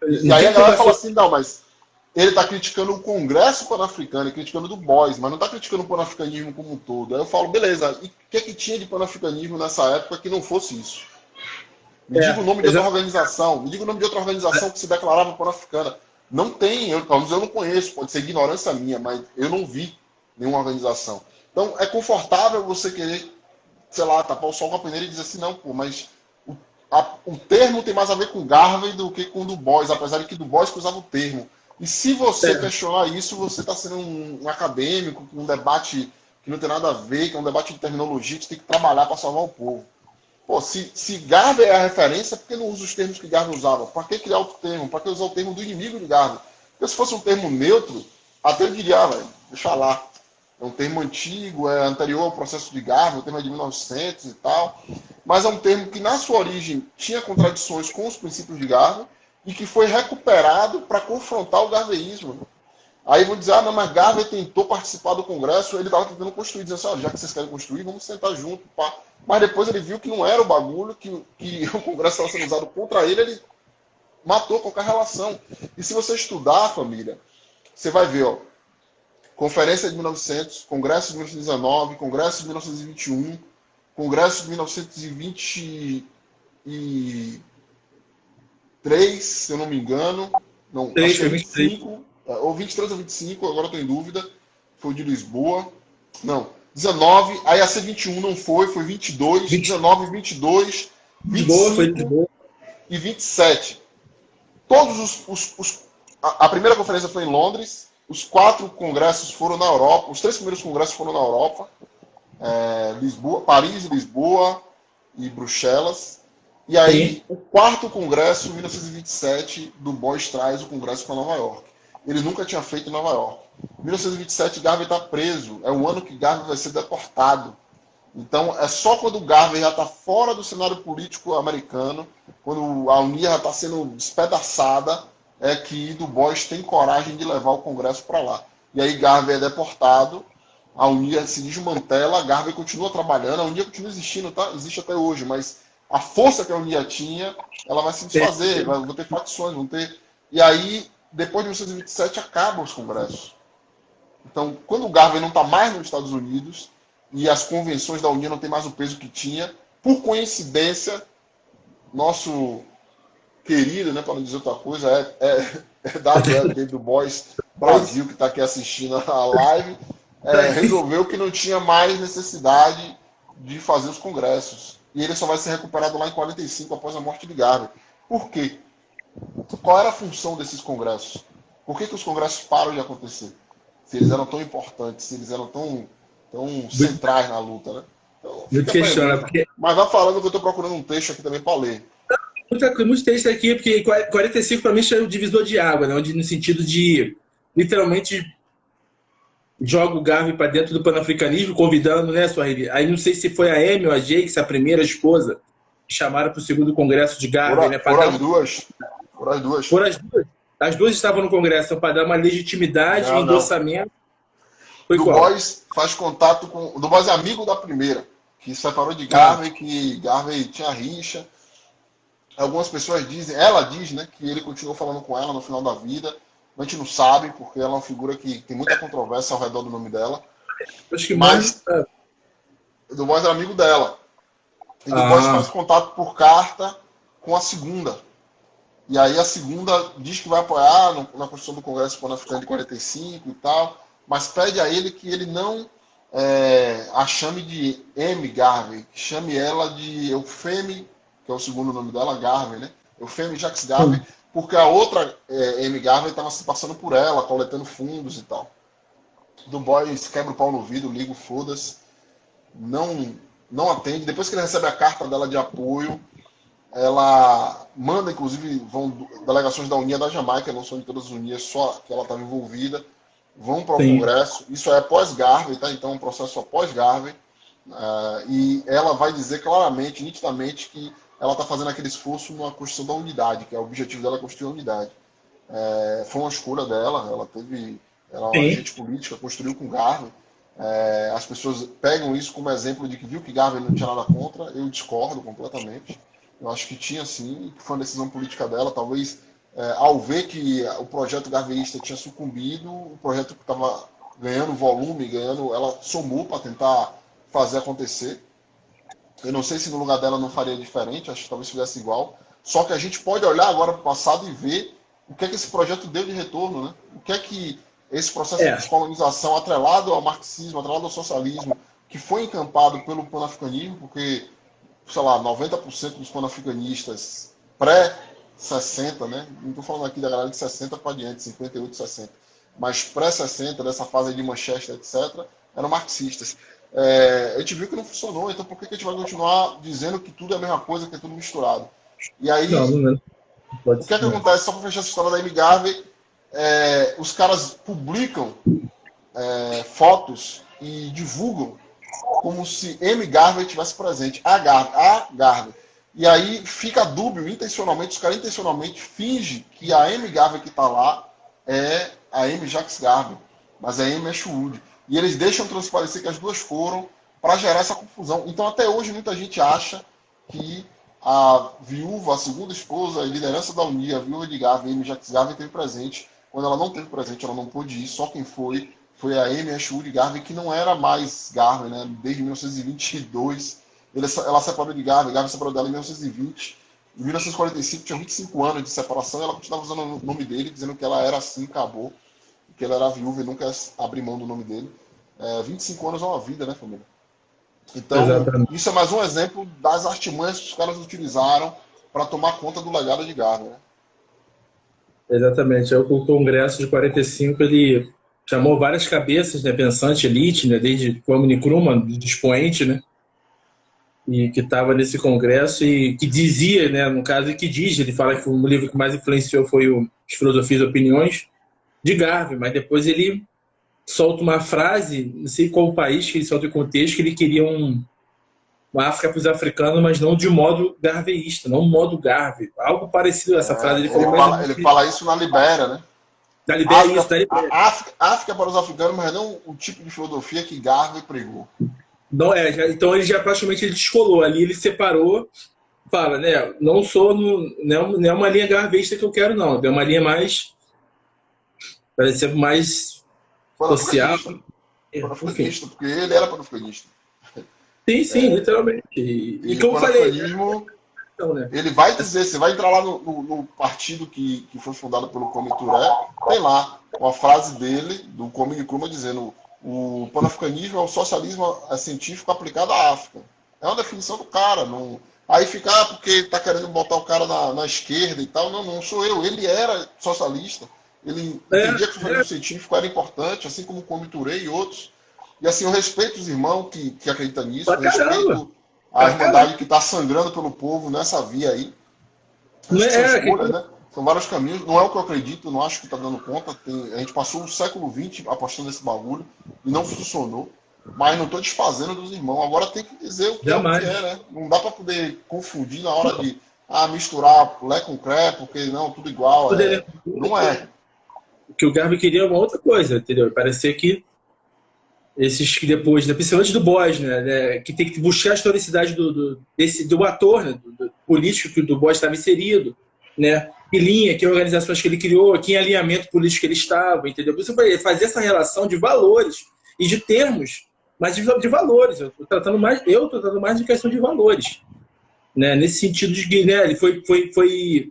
E aí a galera fala assim, não, mas ele está criticando o Congresso Pan-Africano, criticando do Boys, mas não está criticando o panafricanismo como um todo. Aí eu falo, beleza, e o que, é que tinha de panafricanismo nessa época que não fosse isso? Me é, diga o nome de outra organização, me diga o nome de outra organização que se declarava pan-africana. Não tem, eu, pelo menos eu não conheço, pode ser ignorância minha, mas eu não vi nenhuma organização. Então é confortável você querer, sei lá, tapar o sol com a peneira e dizer assim, não, pô, mas o, a, o termo tem mais a ver com Garvey do que com o Du Bois, apesar de que Du Bois usava o termo. E se você é. questionar isso, você está sendo um, um, acadêmico, um debate que não tem nada a ver, que é um debate de terminologia que você tem que trabalhar para salvar o povo. Pô, se, se Garvey é a referência, por que não usa os termos que Garvey usava? Para que criar outro termo? Para que usar o termo do inimigo de Garvey? Porque se fosse um termo neutro, até ele diria, ah, velho, deixa lá. É um termo antigo, é anterior ao processo de Garvey, o termo é de 1900 e tal. Mas é um termo que, na sua origem, tinha contradições com os princípios de Garvey e que foi recuperado para confrontar o garveísmo. Aí vão dizer, ah, não, mas Garvey tentou participar do Congresso, ele estava tentando construir, dizendo assim, ah, já que vocês querem construir, vamos sentar junto. Pá. Mas depois ele viu que não era o bagulho, que, que o Congresso estava sendo usado contra ele, ele matou qualquer relação. E se você estudar, família, você vai ver, ó, Conferência de 1900, Congresso de 1919, Congresso de 1921, Congresso de 1920 e 23, se eu não me engano. Não, 3, acho que é 25. É, ou 23 ou 25, agora estou em dúvida. Foi de Lisboa. Não, 19, aí a C21 não foi, foi 22, 20. 19, 22, 25 foi e 27. Todos os. os, os a, a, primeira conferência foi em Londres, os quatro congressos foram na Europa, os três primeiros congressos foram na Europa: é, Lisboa, Paris, Lisboa e Bruxelas. E aí, Sim. o quarto congresso, em 1927, do Boys traz o congresso para Nova York. Ele nunca tinha feito em Nova York. Em 1927, Garvey está preso. É o ano que Garvey vai ser deportado. Então, é só quando Garvey já está fora do cenário político americano, quando a Unia já está sendo despedaçada, é que Du Bois tem coragem de levar o Congresso para lá. E aí Garvey é deportado, a Unia se desmantela, Garvey continua trabalhando, a Unia continua existindo, tá? existe até hoje, mas a força que a Unia tinha, ela vai se desfazer, vai, vão ter facções, vão ter. E aí, depois de 1927, acabam os congressos. Então, quando o Garvey não está mais nos Estados Unidos e as convenções da Unia não têm mais o peso que tinha, por coincidência, nosso querido, né, para não dizer outra coisa, é, é, é da do Boys Brasil, que está aqui assistindo a live, é, resolveu que não tinha mais necessidade de fazer os congressos e ele só vai ser recuperado lá em 45 após a morte de Garvey. Por quê? Qual era a função desses congressos? Por que, que os congressos param de acontecer? Se eles eram tão importantes, se eles eram tão, tão centrais na luta, né? Então, Muito questiona, porque... Mas vá falando que eu estou procurando um texto aqui também para ler. Muita, muito texto aqui, porque 45 para mim é o divisor de água, né? Onde, no sentido de literalmente joga o Garvey para dentro do panafricanismo, convidando, né, Suahili? Aí não sei se foi a Amy ou a Jakes, a primeira esposa, que chamaram para o segundo congresso de Garvey, por, né? Por as duas. Por as duas. Por as duas. As duas estavam no congresso para dar uma legitimidade, um endossamento. Foi Boys faz contato com. O do Boys é amigo da primeira, que separou de Garvey, que Garvey tinha rixa. Algumas pessoas dizem, ela diz, né, que ele continuou falando com ela no final da vida a gente não sabe, porque ela é uma figura que tem muita controvérsia ao redor do nome dela. Acho que mais. Mas, Du Bois era amigo dela. E Du Bois ah. faz contato por carta com a segunda. E aí a segunda diz que vai apoiar na construção do Congresso Pan-Africano de 45 e tal, mas pede a ele que ele não é, a chame de M. Garvey, chame ela de Eufeme, que é o segundo nome dela, Garvey, né? Eufeme Jacques Garvey, porque a outra é, M. Garvey estava se passando por ela, coletando fundos e tal. Du Bois quebra o pau no vidro, liga o foda-se, não, não atende. Depois que ele recebe a carta dela de apoio, ela manda, inclusive, vão delegações da Unia da Jamaica, não são de todas as Unias, só que ela estava envolvida, vão para o Congresso. Isso é pós-Garvey, tá? Então, é um processo pós-Garvey. Uh, e ela vai dizer claramente, nitidamente, que ela está fazendo aquele esforço na construção da unidade, que é o objetivo dela é construir a unidade. É, foi uma escolha dela, ela teve. Ela é uma agente política, construiu com Garvey. É, as pessoas pegam isso como exemplo de que viu que Garvey não tinha nada contra, eu discordo completamente. Eu acho que tinha sim, que foi uma decisão política dela, talvez é, ao ver que o projeto garveísta tinha sucumbido, o projeto que estava ganhando volume, ganhando, ela somou para tentar fazer acontecer. Eu não sei se no lugar dela não faria diferente, acho que talvez fizesse igual. Só que a gente pode olhar agora para o passado e ver o que é que esse projeto deu de retorno, né? O que é que esse processo é. de descolonização atrelado ao marxismo, atrelado ao socialismo, que foi encampado pelo panafricanismo, porque sei lá, 90% dos panafricanistas pré-60, né? Não estou falando aqui da galera de 60 para diante, 58, 60, mas pré-60, dessa fase de Manchester, etc., eram marxistas. É, a gente viu que não funcionou, então por que a gente vai continuar dizendo que tudo é a mesma coisa, que é tudo misturado? E aí, não, não é. o que, é que acontece? Só para fechar essa história da Amy Garvey, é, os caras publicam é, fotos e divulgam como se M. Garvey tivesse presente. A Garvey. A Garvey. E aí fica dúbio, intencionalmente, os caras intencionalmente fingem que a M. Garvey que está lá é a M. Jacques Garvey, mas a M. Ashwood. E eles deixam transparecer que as duas foram para gerar essa confusão. Então, até hoje, muita gente acha que a viúva, a segunda esposa, a liderança da Unia, a viúva de Garvey, M. Jacques Garvey, teve presente. Quando ela não teve presente, ela não pôde ir, só quem foi foi a Amy Ashwood Garvey, que não era mais Garvey, né? Desde 1922. Ele, ela separou de Garvey, Garvey separou dela em 1920. Em 1945 tinha 25 anos de separação e ela continuava usando o nome dele, dizendo que ela era assim, acabou. Que ela era viúva e nunca abrir mão do nome dele. É, 25 anos é uma vida, né, família? Então, Exatamente. isso é mais um exemplo das artimanhas que os caras utilizaram para tomar conta do legado de Garvey, né? Exatamente. É o Congresso de 45 ele chamou várias cabeças, né, pensante elite, né, desde Kwame Nkrumah, expoente, né, e que estava nesse congresso e que dizia, né, no caso, que diz, ele fala que o livro que mais influenciou foi o As Filosofias e Opiniões, de Garvey, mas depois ele solta uma frase, não sei qual país que ele solta o contexto, que ele queria um, uma África para os africanos, mas não de modo garveísta, não modo Garvey. Algo parecido a essa é, frase. Ele, ele, fala, ele fala isso na Libéria, né? Da Libéria, África, isso, da Libéria. África, África, para os africanos, mas não o tipo de filosofia que Garvey pregou. Não é, já, então ele já praticamente ele descolou ali, ele separou, fala, né? Não sou no, não, não é uma linha garvista que eu quero, não. É uma linha mais. Parece ser mais social. Panafricanista, porque ele era panafricanista. Sim, sim, é, literalmente. E, e como eu falei então, né? Ele vai dizer, você vai entrar lá no, no, no, partido que, que foi fundado pelo Kwame Turé, tem lá uma frase dele, do Kwame Nkrumah, dizendo o panafricanismo é o socialismo científico aplicado à África. É uma definição do cara. Não... Aí fica, ah, porque está querendo botar o cara na, na, esquerda e tal. Não, não sou eu. Ele era socialista. Ele é, entendia que o é. científico era importante, assim como o Turé e outros. E assim, eu respeito os irmãos que, que acreditam nisso, eu respeito a Irmandade que está sangrando pelo povo nessa via aí. Não é, escolhas, né? São vários caminhos. Não é o que eu acredito, não acho que está dando conta. Tem, a gente passou o século XX apostando nesse bagulho e não funcionou. Mas não estou desfazendo dos irmãos. Agora tem que dizer o que, é, o que é, né? Não dá para poder confundir na hora de ah, misturar lé com cré, porque não, tudo igual. É. Não é. O que o Garbi queria é uma outra coisa, entendeu? Parecer que esses que depois, né, principalmente do Boys, né, né, que tem que buscar a historicidade do, do, desse, do ator, né, do, do político que o do Boys estava inserido, né, que linha, que organizações que ele criou, que alinhamento político ele estava, entendeu? Por isso eu fazer essa relação de valores e de termos, mas de, de valores. Eu estou tratando mais, eu tratando mais de questão de valores, né, nesse sentido de que, né, ele foi, foi, foi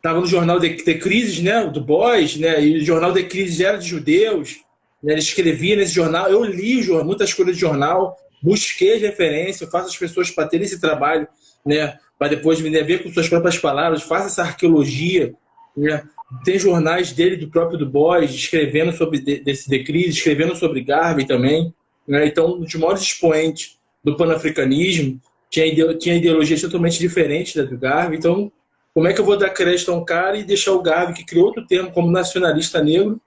estava no jornal de, de Crises, né, do Boys, né, e o jornal de Crises era de judeus, Né? Ele escrevia nesse jornal, eu li muitas coisas de jornal, busquei as referências, faço as pessoas para terem esse trabalho, né? para depois me ver com suas próprias palavras, faça essa arqueologia. Né? Tem jornais dele, do próprio Du Bois, escrevendo sobre desse decrise, escrevendo sobre Garvey também. Né? Então, um dos maiores expoentes do panafricanismo, tinha, tinha ideologias totalmente diferentes da do Garvey. Então, como é que eu vou dar crédito a um cara e deixar o Garvey, que criou outro termo como nacionalista negro,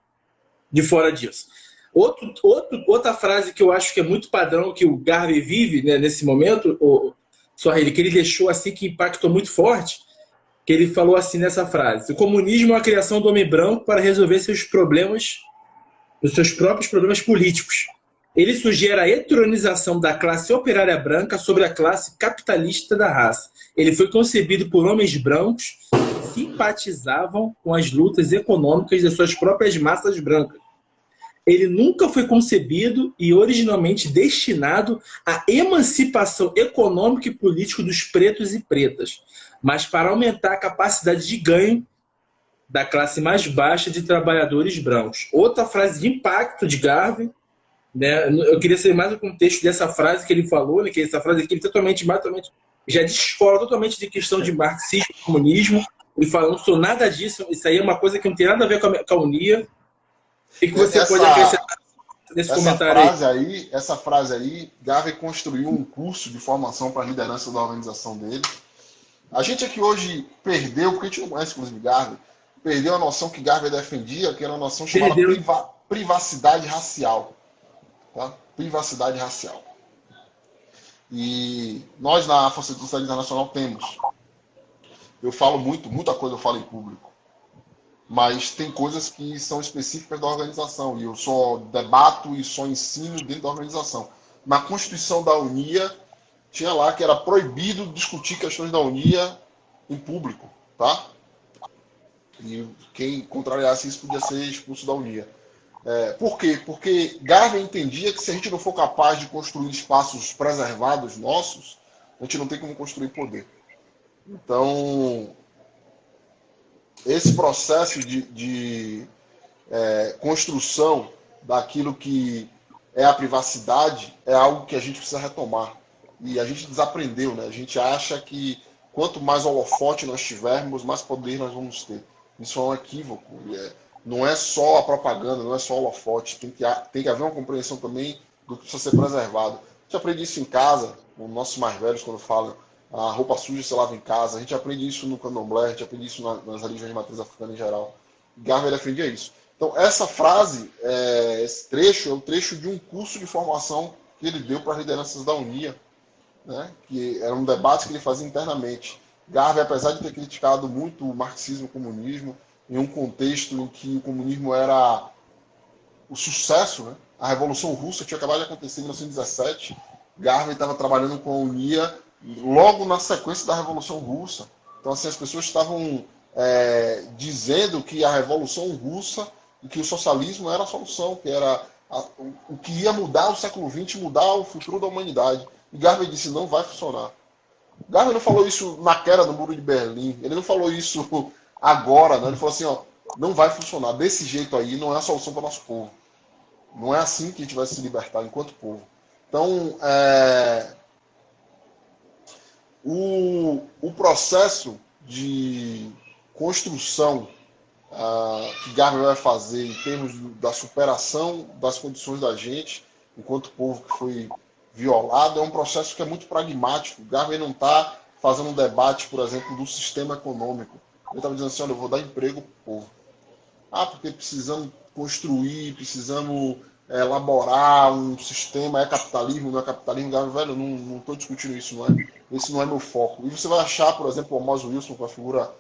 de fora disso? Outro, outro, outra frase que eu acho que é muito padrão que o Garvey vive né, nesse momento, o, só que ele deixou assim que impactou muito forte, que ele falou assim nessa frase: o comunismo é a criação do homem branco para resolver seus problemas, os seus próprios problemas políticos. Ele sugere a heteronização da classe operária branca sobre a classe capitalista da raça. Ele foi concebido por homens brancos que simpatizavam com as lutas econômicas de suas próprias massas brancas ele nunca foi concebido e originalmente destinado à emancipação econômica e política dos pretos e pretas, mas para aumentar a capacidade de ganho da classe mais baixa de trabalhadores brancos. Outra frase de impacto de Garvey, né? Eu queria saber mais o contexto dessa frase que ele falou, né? Que essa frase aqui ele totalmente, totalmente já descola totalmente de questão de marxismo, comunismo. Ele falando sobre nada disso. Isso aí é uma coisa que não tem nada a ver com a, com a unia o que, você essa, pode acrescentar nesse essa comentário frase aí? aí? Essa frase aí, Garvey construiu um curso de formação para a liderança da organização dele. A gente aqui hoje perdeu, porque a gente não conhece inclusive Garvey, perdeu a noção que Garvey defendia, que era uma noção chamada priva, privacidade racial. Tá? Privacidade racial. E nós na de Sociedade Internacional temos. Eu falo muito, muita coisa eu falo em público mas tem coisas que são específicas da organização e eu só debato e só ensino dentro da organização. Na Constituição da Unia tinha lá que era proibido discutir questões da Unia em público, tá? E quem contrariasse isso podia ser expulso da Unia. É, por quê? Porque Garvey entendia que se a gente não for capaz de construir espaços preservados nossos, a gente não tem como construir poder. Então, esse processo de, de é, construção daquilo que é a privacidade é algo que a gente precisa retomar. E a gente desaprendeu, né? A gente acha que quanto mais holofote nós tivermos, mais poder nós vamos ter. Isso é um equívoco. É, não é só a propaganda, não é só o holofote. Tem que, tem que haver uma compreensão também do que precisa ser preservado. A gente aprende isso em casa, os nossos mais velhos, quando falam a roupa suja se lava em casa. A gente aprende isso no candomblé, a gente aprende isso nas religiões de matriz africana em geral. Garvey defendia isso. Então, essa frase, é, esse trecho, é o trecho de um curso de formação que ele deu para as lideranças da Unia, né, que era um debate que ele fazia internamente. Garvey, apesar de ter criticado muito o marxismo o comunismo, em um contexto em que o comunismo era o sucesso, né? a Revolução Russa tinha acabado de acontecer em 1917, Garvey estava trabalhando com a Unia logo na sequência da Revolução Russa. Então, assim, as pessoas estavam é, dizendo que a Revolução Russa e que o socialismo era a solução, que era a, o, o, que ia mudar o século XX, mudar o futuro da humanidade. E Garvey disse, não vai funcionar. Garvey não falou isso na queda do Muro de Berlim, ele não falou isso agora, né? ele falou assim, ó, não vai funcionar, desse jeito aí não é a solução para o nosso povo. Não é assim que a gente vai se libertar enquanto povo. Então, é, o, o processo de construção uh, que Garvey vai fazer em termos da superação das condições da gente, enquanto povo que foi violado, é um processo que é muito pragmático. Garvey não está fazendo um debate, por exemplo, do sistema econômico. Ele estava dizendo assim, olha, eu vou dar emprego para o povo. Ah, porque precisamos construir, precisamos elaborar um sistema, é capitalismo, não é capitalismo, velho, não estou discutindo isso, não é, esse não é meu foco. E você vai achar, por exemplo, o Amos Wilson, é uma figura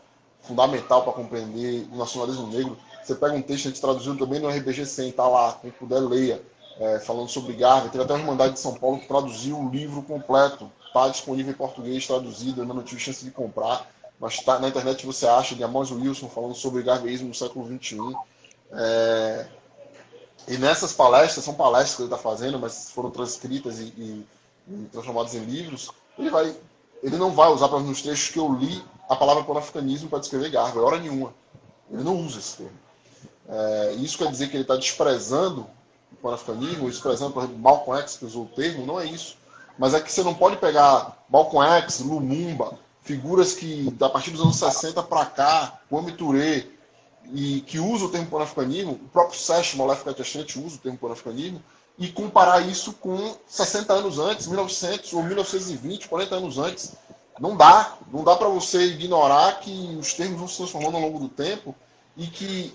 fundamental para compreender o nacionalismo negro. Você pega um texto, a gente traduziu também no RBG 100, tá lá, quem puder leia, é, falando sobre Garvey. Teve até uma Irmandade de São Paulo que traduziu o livro completo, está disponível em português, traduzido, ainda não tive chance de comprar, mas tá, na internet você acha de Amos Wilson falando sobre Garveyismo no século XXI. É, e nessas palestras, são palestras que ele está fazendo, mas foram transcritas e, e, e, transformadas em livros, ele, vai, ele não vai usar, para nos trechos que eu li, a palavra panafricanismo para descrever Garvey, hora nenhuma. Ele não usa esse termo. É, isso quer dizer que ele está desprezando pan-africanismo, isso, por exemplo, Malcolm X que usou o termo, não é isso. Mas é que você não pode pegar Malcolm X, Lumumba, figuras que, a partir dos anos 60 para cá, Kwame Touré, e que usa o termo pan-africanismo, o próprio Sérgio Molef Katiachante usa o termo pan-africanismo, e comparar isso com 60 anos antes, 1900 ou 1920, 40 anos antes. Não dá. Não dá para você ignorar que os termos vão se transformando ao longo do tempo e que,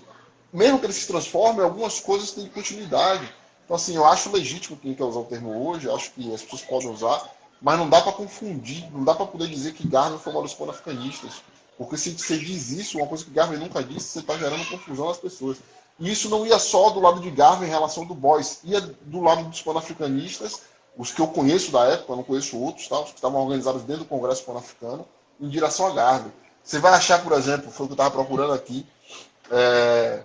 mesmo que eles se transformem, algumas coisas têm continuidade. Então, assim, eu acho legítimo quem quer usar o termo hoje, acho que as pessoas podem usar, mas não dá para confundir, não dá para poder dizer que Garvey foi uma dos pan-africanistas. Porque se você diz isso, uma coisa que Garvey nunca disse, você está gerando confusão nas pessoas. E isso não ia só do lado de Garvey em relação do Boys, ia do lado dos pan-africanistas, os que eu conheço da época, não conheço outros, tá? os que estavam organizados dentro do Congresso Pan-Africano, em direção a Garvey. Você vai achar, por exemplo, foi o que eu estava procurando aqui, é,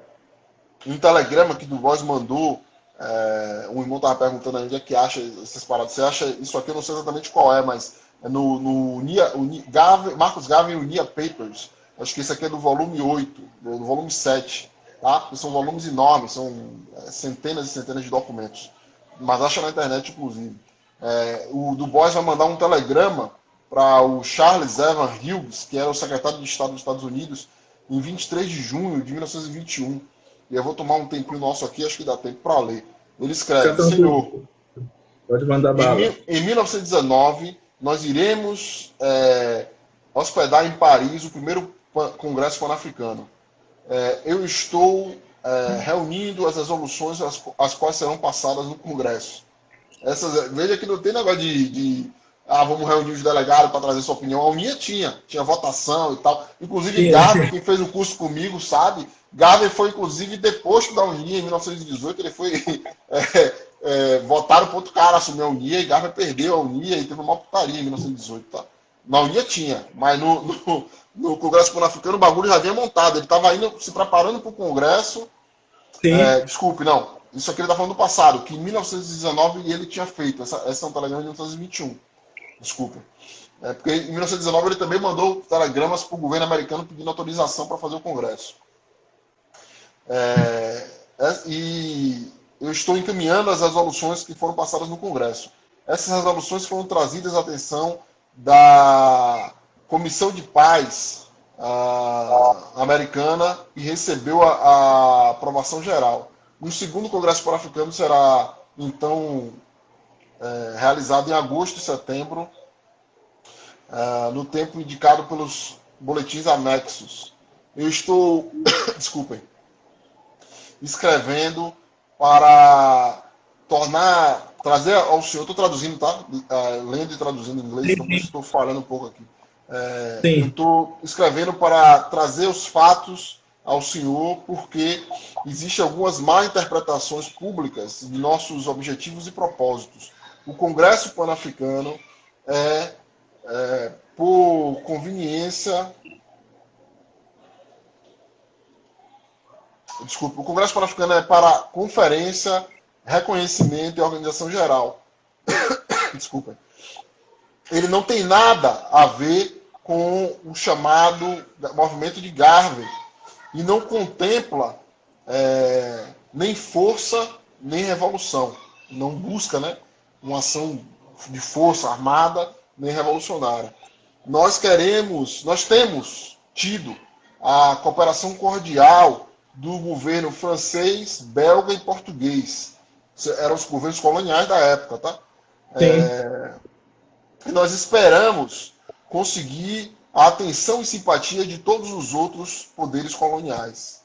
um telegrama que do Boys mandou, é, um irmão estava perguntando onde é que acha essas paradas. Você acha isso aqui, eu não sei exatamente qual é, mas é no, no Nia, o Garvey, Marcos Garvey e o Nia Papers. Acho que esse aqui é do volume 8, do, do volume 7 tá? são volumes enormes, são é, centenas e centenas de documentos. Mas acha na internet, inclusive. É, o Du Bois vai mandar um telegrama para o Charles Evan Hughes, que era o secretário de Estado dos Estados Unidos, em 23 de junho de 1921. E eu vou tomar um tempinho nosso aqui, acho que dá tempo para ler. Ele escreve: Senhor, pode mandar bala. Em, em 1919, nós iremos é, hospedar em Paris o primeiro Congresso Pan-Africano é, eu estou é, reunindo as resoluções as, as, quais serão passadas no Congresso. Essas, veja que não tem negócio de, de ah, vamos reunir os delegados para trazer sua opinião. A Unia tinha, tinha votação e tal. Inclusive, Gavin, quem fez o curso comigo, sabe? Gavin foi, inclusive, deposto da Unia em 1918. Ele foi. É, é, votaram para outro cara assumir a Unia e Gavin perdeu a Unia e teve uma putaria em 1918. Tá? Na Unia tinha, mas no, no, no Congresso Pan-Africano, o bagulho já vinha montado. Ele estava indo, se preparando para o Congresso. É, desculpe, não. Isso aqui ele está falando do passado, que em 1919 ele tinha feito. Essa, essa é um telegrama de 1921. Desculpe. É, porque em 1919 ele também mandou telegramas para o governo americano pedindo autorização para fazer o Congresso. É, é, e eu estou encaminhando as resoluções que foram passadas no Congresso. Essas resoluções foram trazidas à atenção da Comissão de Paz americana e recebeu a, a, aprovação geral. Um segundo Congresso Pan-Africano será, então, é, realizado em agosto e setembro, é, no tempo indicado pelos boletins anexos. Eu estou, desculpem, escrevendo para tornar, trazer ao senhor, estou traduzindo, tá? É, lendo e traduzindo em inglês, então estou falando um pouco aqui é, estou escrevendo para trazer os fatos ao senhor, porque existem algumas má interpretações públicas de nossos objetivos e propósitos. O Congresso Pan-Africano é, é, por conveniência. Desculpa, o Congresso Pan-Africano é para conferência, reconhecimento e organização geral. Desculpa ele não tem nada a ver com o chamado movimento de Garvey e não contempla é, nem força nem revolução. Não busca né, uma ação de força armada nem revolucionária. Nós queremos, nós temos tido a cooperação cordial do governo francês, belga e português. Eram os governos coloniais da época, tá? É, e nós esperamos conseguir a atenção e simpatia de todos os outros poderes coloniais.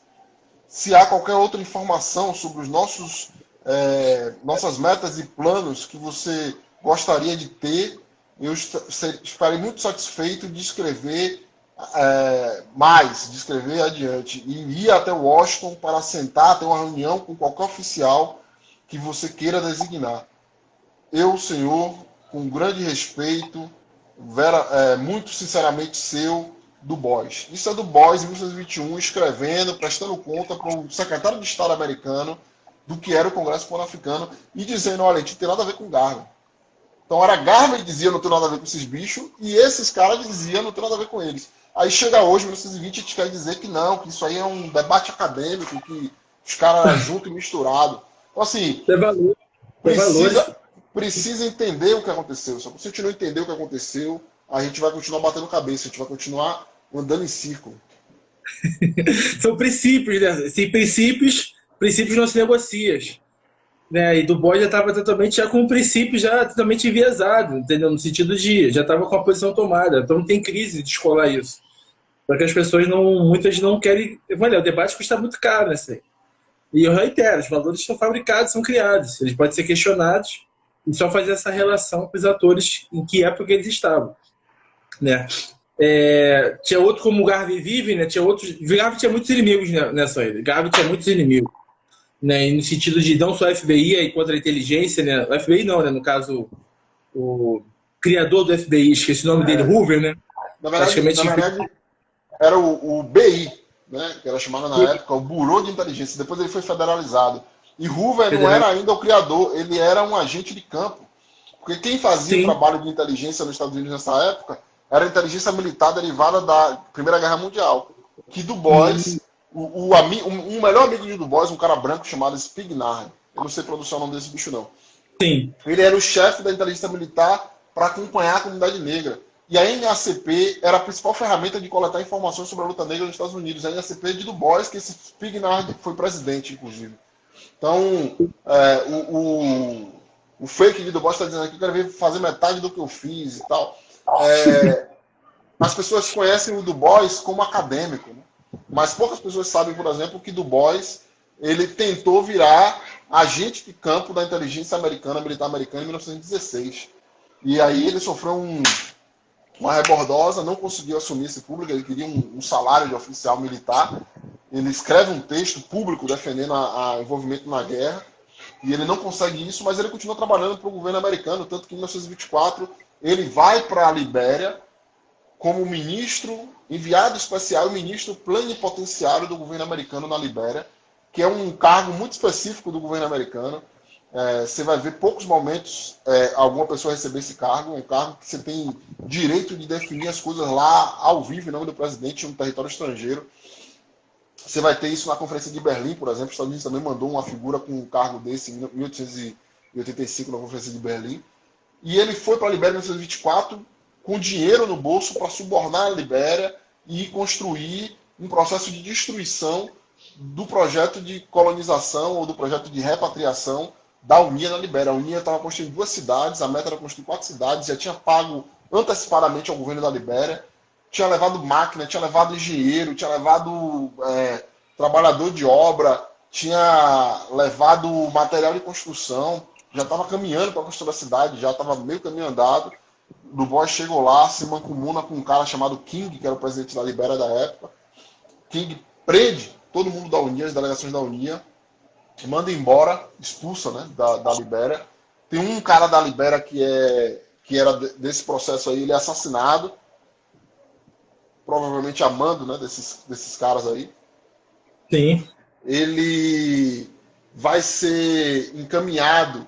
Se há qualquer outra informação sobre os nossos é, nossas metas e planos que você gostaria de ter, eu estarei muito satisfeito de escrever é, mais, de escrever adiante. E ir até Washington para sentar, ter uma reunião com qualquer oficial que você queira designar. Eu, senhor, com grande respeito, vera, é, muito sinceramente seu, do Boys. Isso é do Boys em 1921, escrevendo, prestando conta para o secretário de Estado americano do que era o Congresso Pan-Africano e dizendo: olha, a gente tem nada a ver com Garvey. Então era Garvey que dizia não tem nada a ver com esses bichos e esses caras diziam não tem nada a ver com eles. Aí chega hoje, 1920, a gente quer dizer que não, que isso aí é um debate acadêmico, que os caras juntos e misturados. Então, assim, é valor. precisa, precisa entender o que aconteceu. Se a gente não entender o que aconteceu, a gente vai continuar batendo cabeça, a gente vai continuar andando em círculo. São princípios, né? Sem princípios, princípios não se negociam. Né? E do Boy já estava totalmente já com o princípio já totalmente enviesado, entendeu? No sentido de já estava com a posição tomada. Então não tem crise de descolar isso. Porque as pessoas não, muitas não querem. Olha, o debate custa muito caro, né? E eu reitero, os valores estão fabricados, são criados. Eles podem ser questionados e só fazer essa relação com os atores em que época eles estavam. Né? É, tinha outro como o Garvey Vive, né? Tinha outros. Garvey tinha muitos inimigos nessa ilha. Garvey tinha muitos inimigos. Né? No sentido de não só a FBI aí contra a inteligência, né? O FBI não, né? No caso, o criador do FBI, esqueci o nome é. dele, Hoover, né? Na verdade, na verdade era o, o BI, né? Que era chamado na época o Bureau de Inteligência. Depois ele foi federalizado. E Hoover não era ainda o criador, ele era um agente de campo. Porque quem fazia Sim. o trabalho de inteligência nos Estados Unidos nessa época era a inteligência militar derivada da Primeira Guerra Mundial. Que Du Bois, o, o, o melhor amigo de Du Bois, um cara branco chamado Spignard, eu não sei pronunciar o nome desse bicho não. Sim. Ele era o chefe da inteligência militar para acompanhar a comunidade negra. E a NACP era a principal ferramenta de coletar informações sobre a luta negra nos Estados Unidos. A NACP de Du Bois, que esse Spignard foi presidente, inclusive. Então, é, o, o, o, fake de Du Bois está dizendo aqui que eu quero ver fazer metade do que eu fiz e tal. É, as pessoas conhecem o Du Bois como acadêmico, né? Mas poucas pessoas sabem, por exemplo, que Du Bois ele tentou virar agente de campo da inteligência americana, militar americana, em 1916. E aí ele sofreu um, uma rebordosa, não conseguiu assumir esse público, ele queria um, um, salário de oficial militar. Ele escreve um texto público defendendo a envolvimento na guerra, e ele não consegue isso, mas ele continua trabalhando para o governo americano, tanto que em 1924 ele vai para a Libéria como ministro, enviado especial e ministro plenipotenciário do governo americano na Libéria, que é um cargo muito específico do governo americano. É, você vai ver poucos momentos é, alguma pessoa receber esse cargo, um cargo que você tem direito de definir as coisas lá ao vivo em nome do presidente em um território estrangeiro. Você vai ter isso na Conferência de Berlim, por exemplo. Os Estados Unidos também mandou uma figura com um cargo desse em 1885 na Conferência de Berlim. E ele foi para a Libéria em 1924 com dinheiro no bolso para subornar a Libéria e construir um processo de destruição do projeto de colonização ou do projeto de repatriação da Unia na Libéria. A Unia estava construindo duas cidades, a meta era construir quatro cidades, já tinha pago antecipadamente ao governo da Libéria, tinha levado máquina, tinha levado engenheiro, tinha levado é, trabalhador de obra, tinha levado material de construção, já estava caminhando para construir a cidade, já estava meio caminho andado. Du Bois chegou lá, se mancumuna com um cara chamado King, que era o presidente da Libéria da época. King prende todo mundo da Unia, as delegações da Unia, manda embora, expulsa né, da, da Libéria. Tem um cara da Libéria que, é, que era desse processo aí, ele é assassinado, provavelmente amando né, desses, desses caras aí. Sim. Ele vai ser encaminhado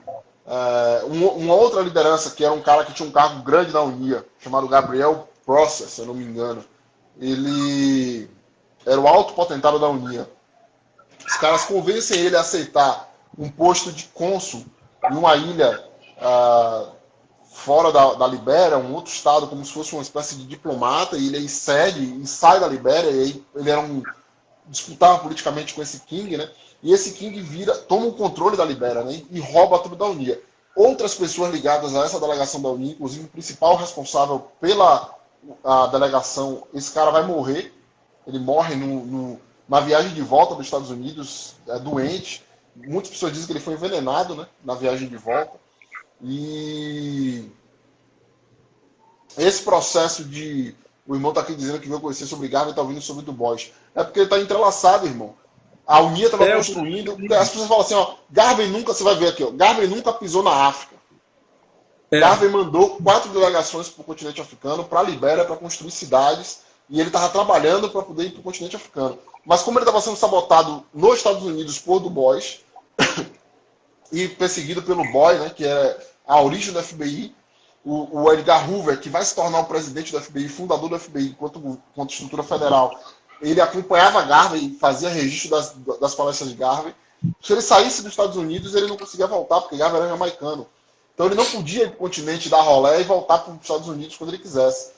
uh, uma outra liderança, que era um cara que tinha um cargo grande na Unia, chamado Gabriel Process, se eu não me engano. Ele era o alto potentado da Unia. Os caras convencem ele a aceitar um posto de cônsul em uma ilha uh, fora da, da Libéria, um outro estado, como se fosse uma espécie de diplomata, e ele aí cede e sai da Libéria, e aí ele era um disputava politicamente com esse King, né? E esse King vira, toma o controle da Libéria né? e rouba tudo da Unia. Outras pessoas ligadas a essa delegação da Unia, inclusive o principal responsável pela a delegação, esse cara vai morrer. Ele morre no, no, na viagem de volta dos Estados Unidos, é doente. Muitas pessoas dizem que ele foi envenenado né? na viagem de volta. E esse processo de. O irmão está aqui dizendo que veio conhecer sobre e está ouvindo sobre Du Bois. É porque ele está entrelaçado, irmão. A Unia estava é, construindo. As pessoas falam assim, ó, Garvey nunca, você vai ver aqui, ó, Garvey nunca pisou na África. É. Garvey mandou quatro delegações para o continente africano, para a Libéria, para construir cidades, e ele estava trabalhando para poder ir para o continente africano. Mas como ele estava sendo sabotado nos Estados Unidos por Du Bois, e perseguido pelo Boy, né, que é a origem do FBI, o, o, Edgar Hoover, que vai se tornar o presidente do FBI, fundador do FBI enquanto, enquanto estrutura federal, ele acompanhava Garvey, fazia registro das, das palestras de Garvey, Se ele saísse dos Estados Unidos, ele não conseguia voltar, porque Garvey era jamaicano. Então ele não podia ir para o continente dar rolé e voltar para os Estados Unidos quando ele quisesse.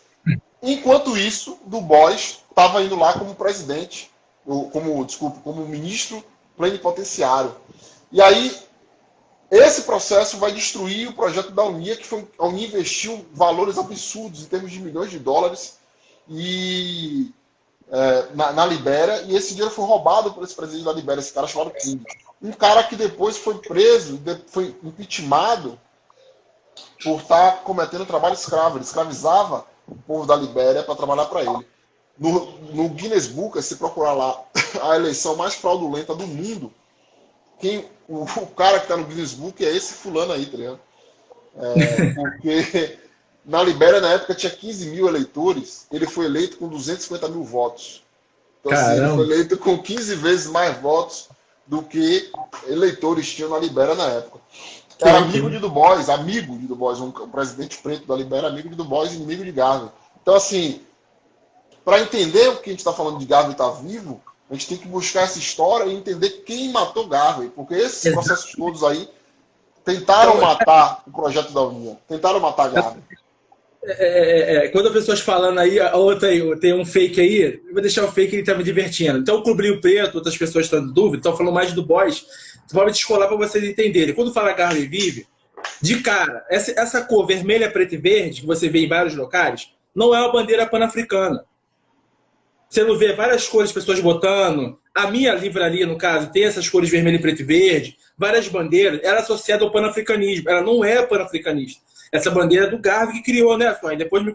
Enquanto isso, Du Bois estava indo lá como presidente, como, desculpa, como ministro plenipotenciário. E aí, esse processo vai destruir o projeto da Unia, que foi, a Unia investiu valores absurdos em termos de milhões de dólares e é, na, na, Libéria, e esse dinheiro foi roubado por esse presidente da Libéria, esse cara chamado King. Um cara que depois foi preso, foi impeachmentado por estar cometendo trabalho escravo. Ele escravizava o povo da Libéria para trabalhar para ele. No, no, Guinness Book, se procurar lá a eleição mais fraudulenta do mundo, quem, o, o cara que está no Guinness Book é esse fulano aí, tá ligado? É, porque na Libéria, na época, tinha 15 mil eleitores, ele foi eleito com 250 mil votos. Então, assim, ele foi eleito com 15 vezes mais votos do que eleitores tinham na Libéria na época. Era amigo de Du Bois, amigo de Du Bois, um, presidente preto da Libéria, amigo de Du Bois, inimigo de Garvey. Então, assim, para entender o que a gente está falando de Garvey estar tá vivo, a gente tem que buscar essa história e entender quem matou Garvey, porque esses Exato. processos todos aí tentaram então, matar o projeto da União, tentaram matar Garvey. É, é, é, quando as pessoas falando aí, a outra aí, tem um fake aí, eu vou deixar o fake, ele tá me divertindo. Então, o Preto, outras pessoas estão em dúvida, estão falando mais do Boys, vou descolar para vocês entenderem. Quando fala Garvey Vive, de cara, essa, essa cor vermelha, preta e verde, que você vê em vários locais, não é uma bandeira pan-africana. Você não vê várias cores, pessoas botando. A minha livraria, no caso, tem essas cores vermelho, preto e verde, várias bandeiras. Ela é associada ao panafricanismo. Ela não é panafricanista. Essa bandeira é do Garvey que criou, né, Sonho? Depois me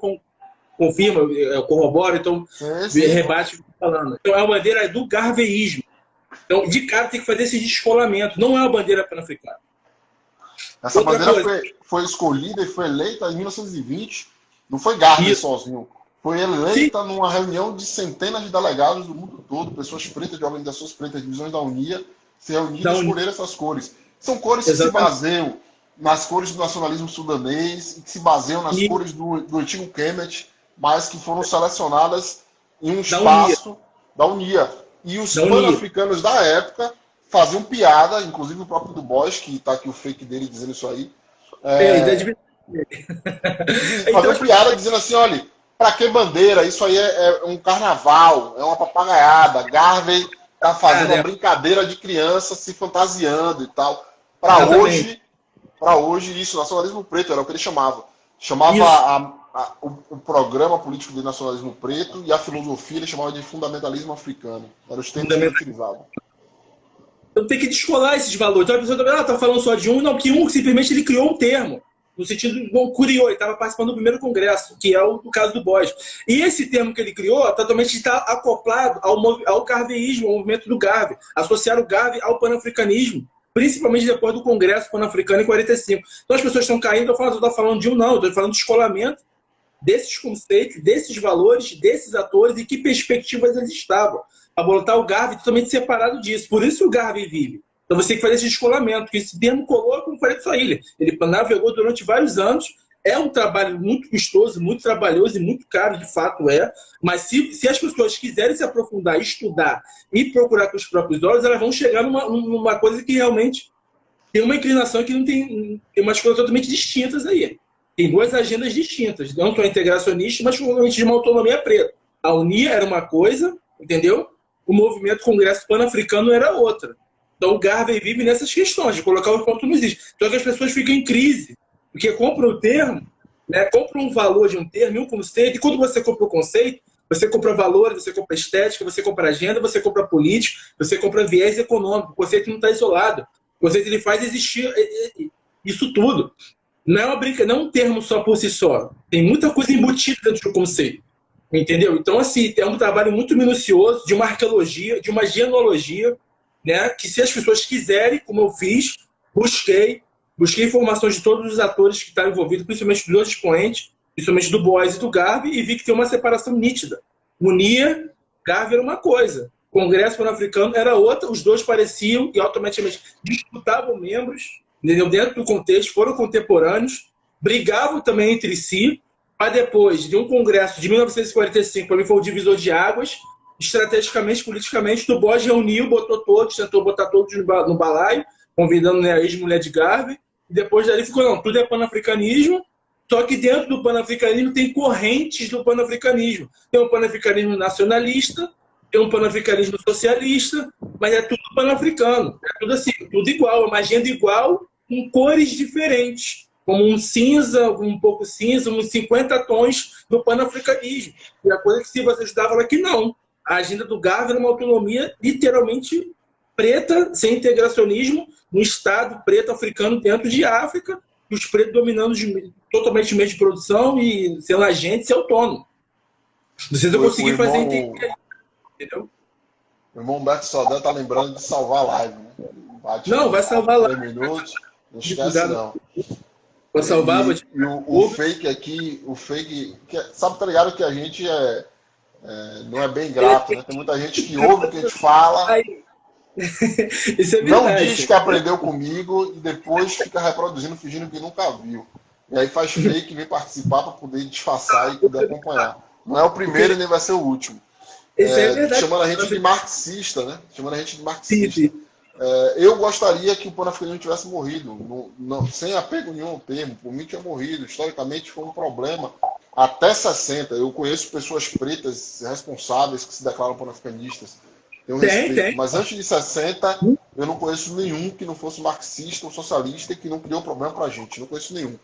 confirma, eu corroboro, então é, rebate falando. Então é a bandeira do garveísmo. Então, de cara, tem que fazer esse descolamento. Não é uma bandeira pan-africana. Essa Outra bandeira foi, foi, escolhida e foi eleita em 1920. Não foi Garvey sozinho. Foi eleita Sim. numa reunião de centenas de delegados do mundo todo, pessoas pretas de organizações pretas, divisões da Unia, se reuniram e escolheram essas cores. São cores Exatamente. que se baseiam nas cores do nacionalismo sudanês, que se baseiam nas e... cores do, do antigo Kemet, mas que foram selecionadas em um espaço da Unia. E os pan-africanos da época faziam piada, inclusive o próprio Du Bois, que está aqui o fake dele dizendo isso aí. É, é, é faziam então, piada dizendo assim: olha, para que bandeira? Isso aí é, é, um carnaval, é uma papagaiada. Garvey tá fazendo uma brincadeira de criança se fantasiando e tal. Para hoje, para hoje, isso, nacionalismo preto, era o que ele chamava. Chamava a, a, o, o, programa político de nacionalismo preto e a filosofia ele chamava de fundamentalismo africano. Eram os termos que ele utilizava. Então tem que descolar esses valores. Então a pessoa também, ah, tá falando só de um, não, que um simplesmente ele criou um termo. No sentido, bom, criou, ele estava participando do primeiro congresso, que é o, o caso do Bosch. E esse termo que ele criou totalmente está acoplado ao, ao garveísmo, ao movimento do Garvey. Associar o Garvey ao panafricanismo principalmente depois do Congresso Pan-Africano em 45. Então as pessoas estão caindo, eu estou falando de um não, estou falando de escolamento desses conceitos, desses valores, desses atores e que perspectivas eles estavam. Para botar o Garvey totalmente separado disso. Por isso o Garvey vive. Então você tem que fazer esse descolamento, porque esse termo colou, como falei sua ilha. Ele navegou durante vários anos é um trabalho muito custoso, muito trabalhoso e muito caro, de fato é. Mas se, se as pessoas quiserem se aprofundar, estudar e procurar com os próprios olhos, elas vão chegar numa, numa coisa que realmente tem uma inclinação que não tem, tem umas coisas totalmente distintas aí. Tem duas agendas distintas, não só integracionista, mas provavelmente de uma autonomia preta. A Unia era uma coisa, entendeu? O movimento Congresso Pan-Africano era outra. Então o Garvey vive nessas questões, de colocar o ponto não existe. Então que as pessoas ficam em crise porque compra o termo, né, compra um valor de um termo, um conceito, e quando você compra o conceito, você compra valores, você compra estética, você compra agenda, você compra política, você compra viés econômico. O conceito não está isolado. O conceito ele faz existir isso tudo. Não é, uma brinca, não é um termo só por si só. Tem muita coisa embutida dentro do conceito. Entendeu? Então, assim, é um trabalho muito minucioso de uma arqueologia, de uma genealogia, né? Que se as pessoas quiserem, como eu fiz, busquei, Busquei informações de todos os atores que estavam envolvidos, principalmente dos dois expoentes, principalmente do Boys e do Garvey, e vi que tem uma separação nítida. Unia, Garvey era uma coisa, Congresso Pan-Africano era outra, os dois pareciam e automaticamente disputavam membros, entendeu? dentro do contexto, foram contemporâneos, brigavam também entre si, para depois de um congresso de 1945, para mim foi o divisor de águas, estrategicamente, politicamente, do Bosch reuniu, botou todos, tentou botar todos no balaio, convidando né, a ex-mulher de Garvey, e depois dali ficou, não, tudo é panafricanismo, só que dentro do panafricanismo tem correntes do panafricanismo. Tem um panafricanismo nacionalista, tem um panafricanismo socialista, mas é tudo panafricano. É tudo assim, tudo igual, uma agenda igual, com cores diferentes. Como um cinza, um pouco cinza, uns 50 tons do panafricanismo. E a coisa que se você estudava lá que não. A agenda do Garvey era uma autonomia literalmente preta, sem integracionismo, um Estado preto africano dentro de África, e os pretos dominando de, totalmente o meio de produção e sendo agentes e autônomos. Não sei se eu consegui irmão, fazer entender entendeu? O irmão Humberto Sodan tá lembrando de salvar a live, né? Bate não, vai salvar a live. minutos, não esquece não. Vou salvar, e, e o, o, fake aqui, o fake. Que, sabe, tá ligado que a gente é, é, não é bem grato, né? Tem muita gente que ouve o que a gente fala. Isso é não diz que aprendeu comigo e depois fica reproduzindo, fingindo que nunca viu. E aí faz fake vem participar para poder disfarçar e poder acompanhar. Não é o primeiro e nem vai ser o último. Isso é, é verdade. Chamando a gente de marxista, né? Chamando a gente de marxista. Sim, sim. É, eu gostaria que o panafricanismo tivesse morrido, sem apego nenhum ao termo. Por mim, tinha morrido. Historicamente, foi um problema. Até 60, eu conheço pessoas pretas responsáveis que se declaram panafricanistas. Tem, respeito. Tem. Mas antes de 60, eu não conheço nenhum que não fosse marxista ou socialista e que não criou problema para a gente. Não conheço nenhum.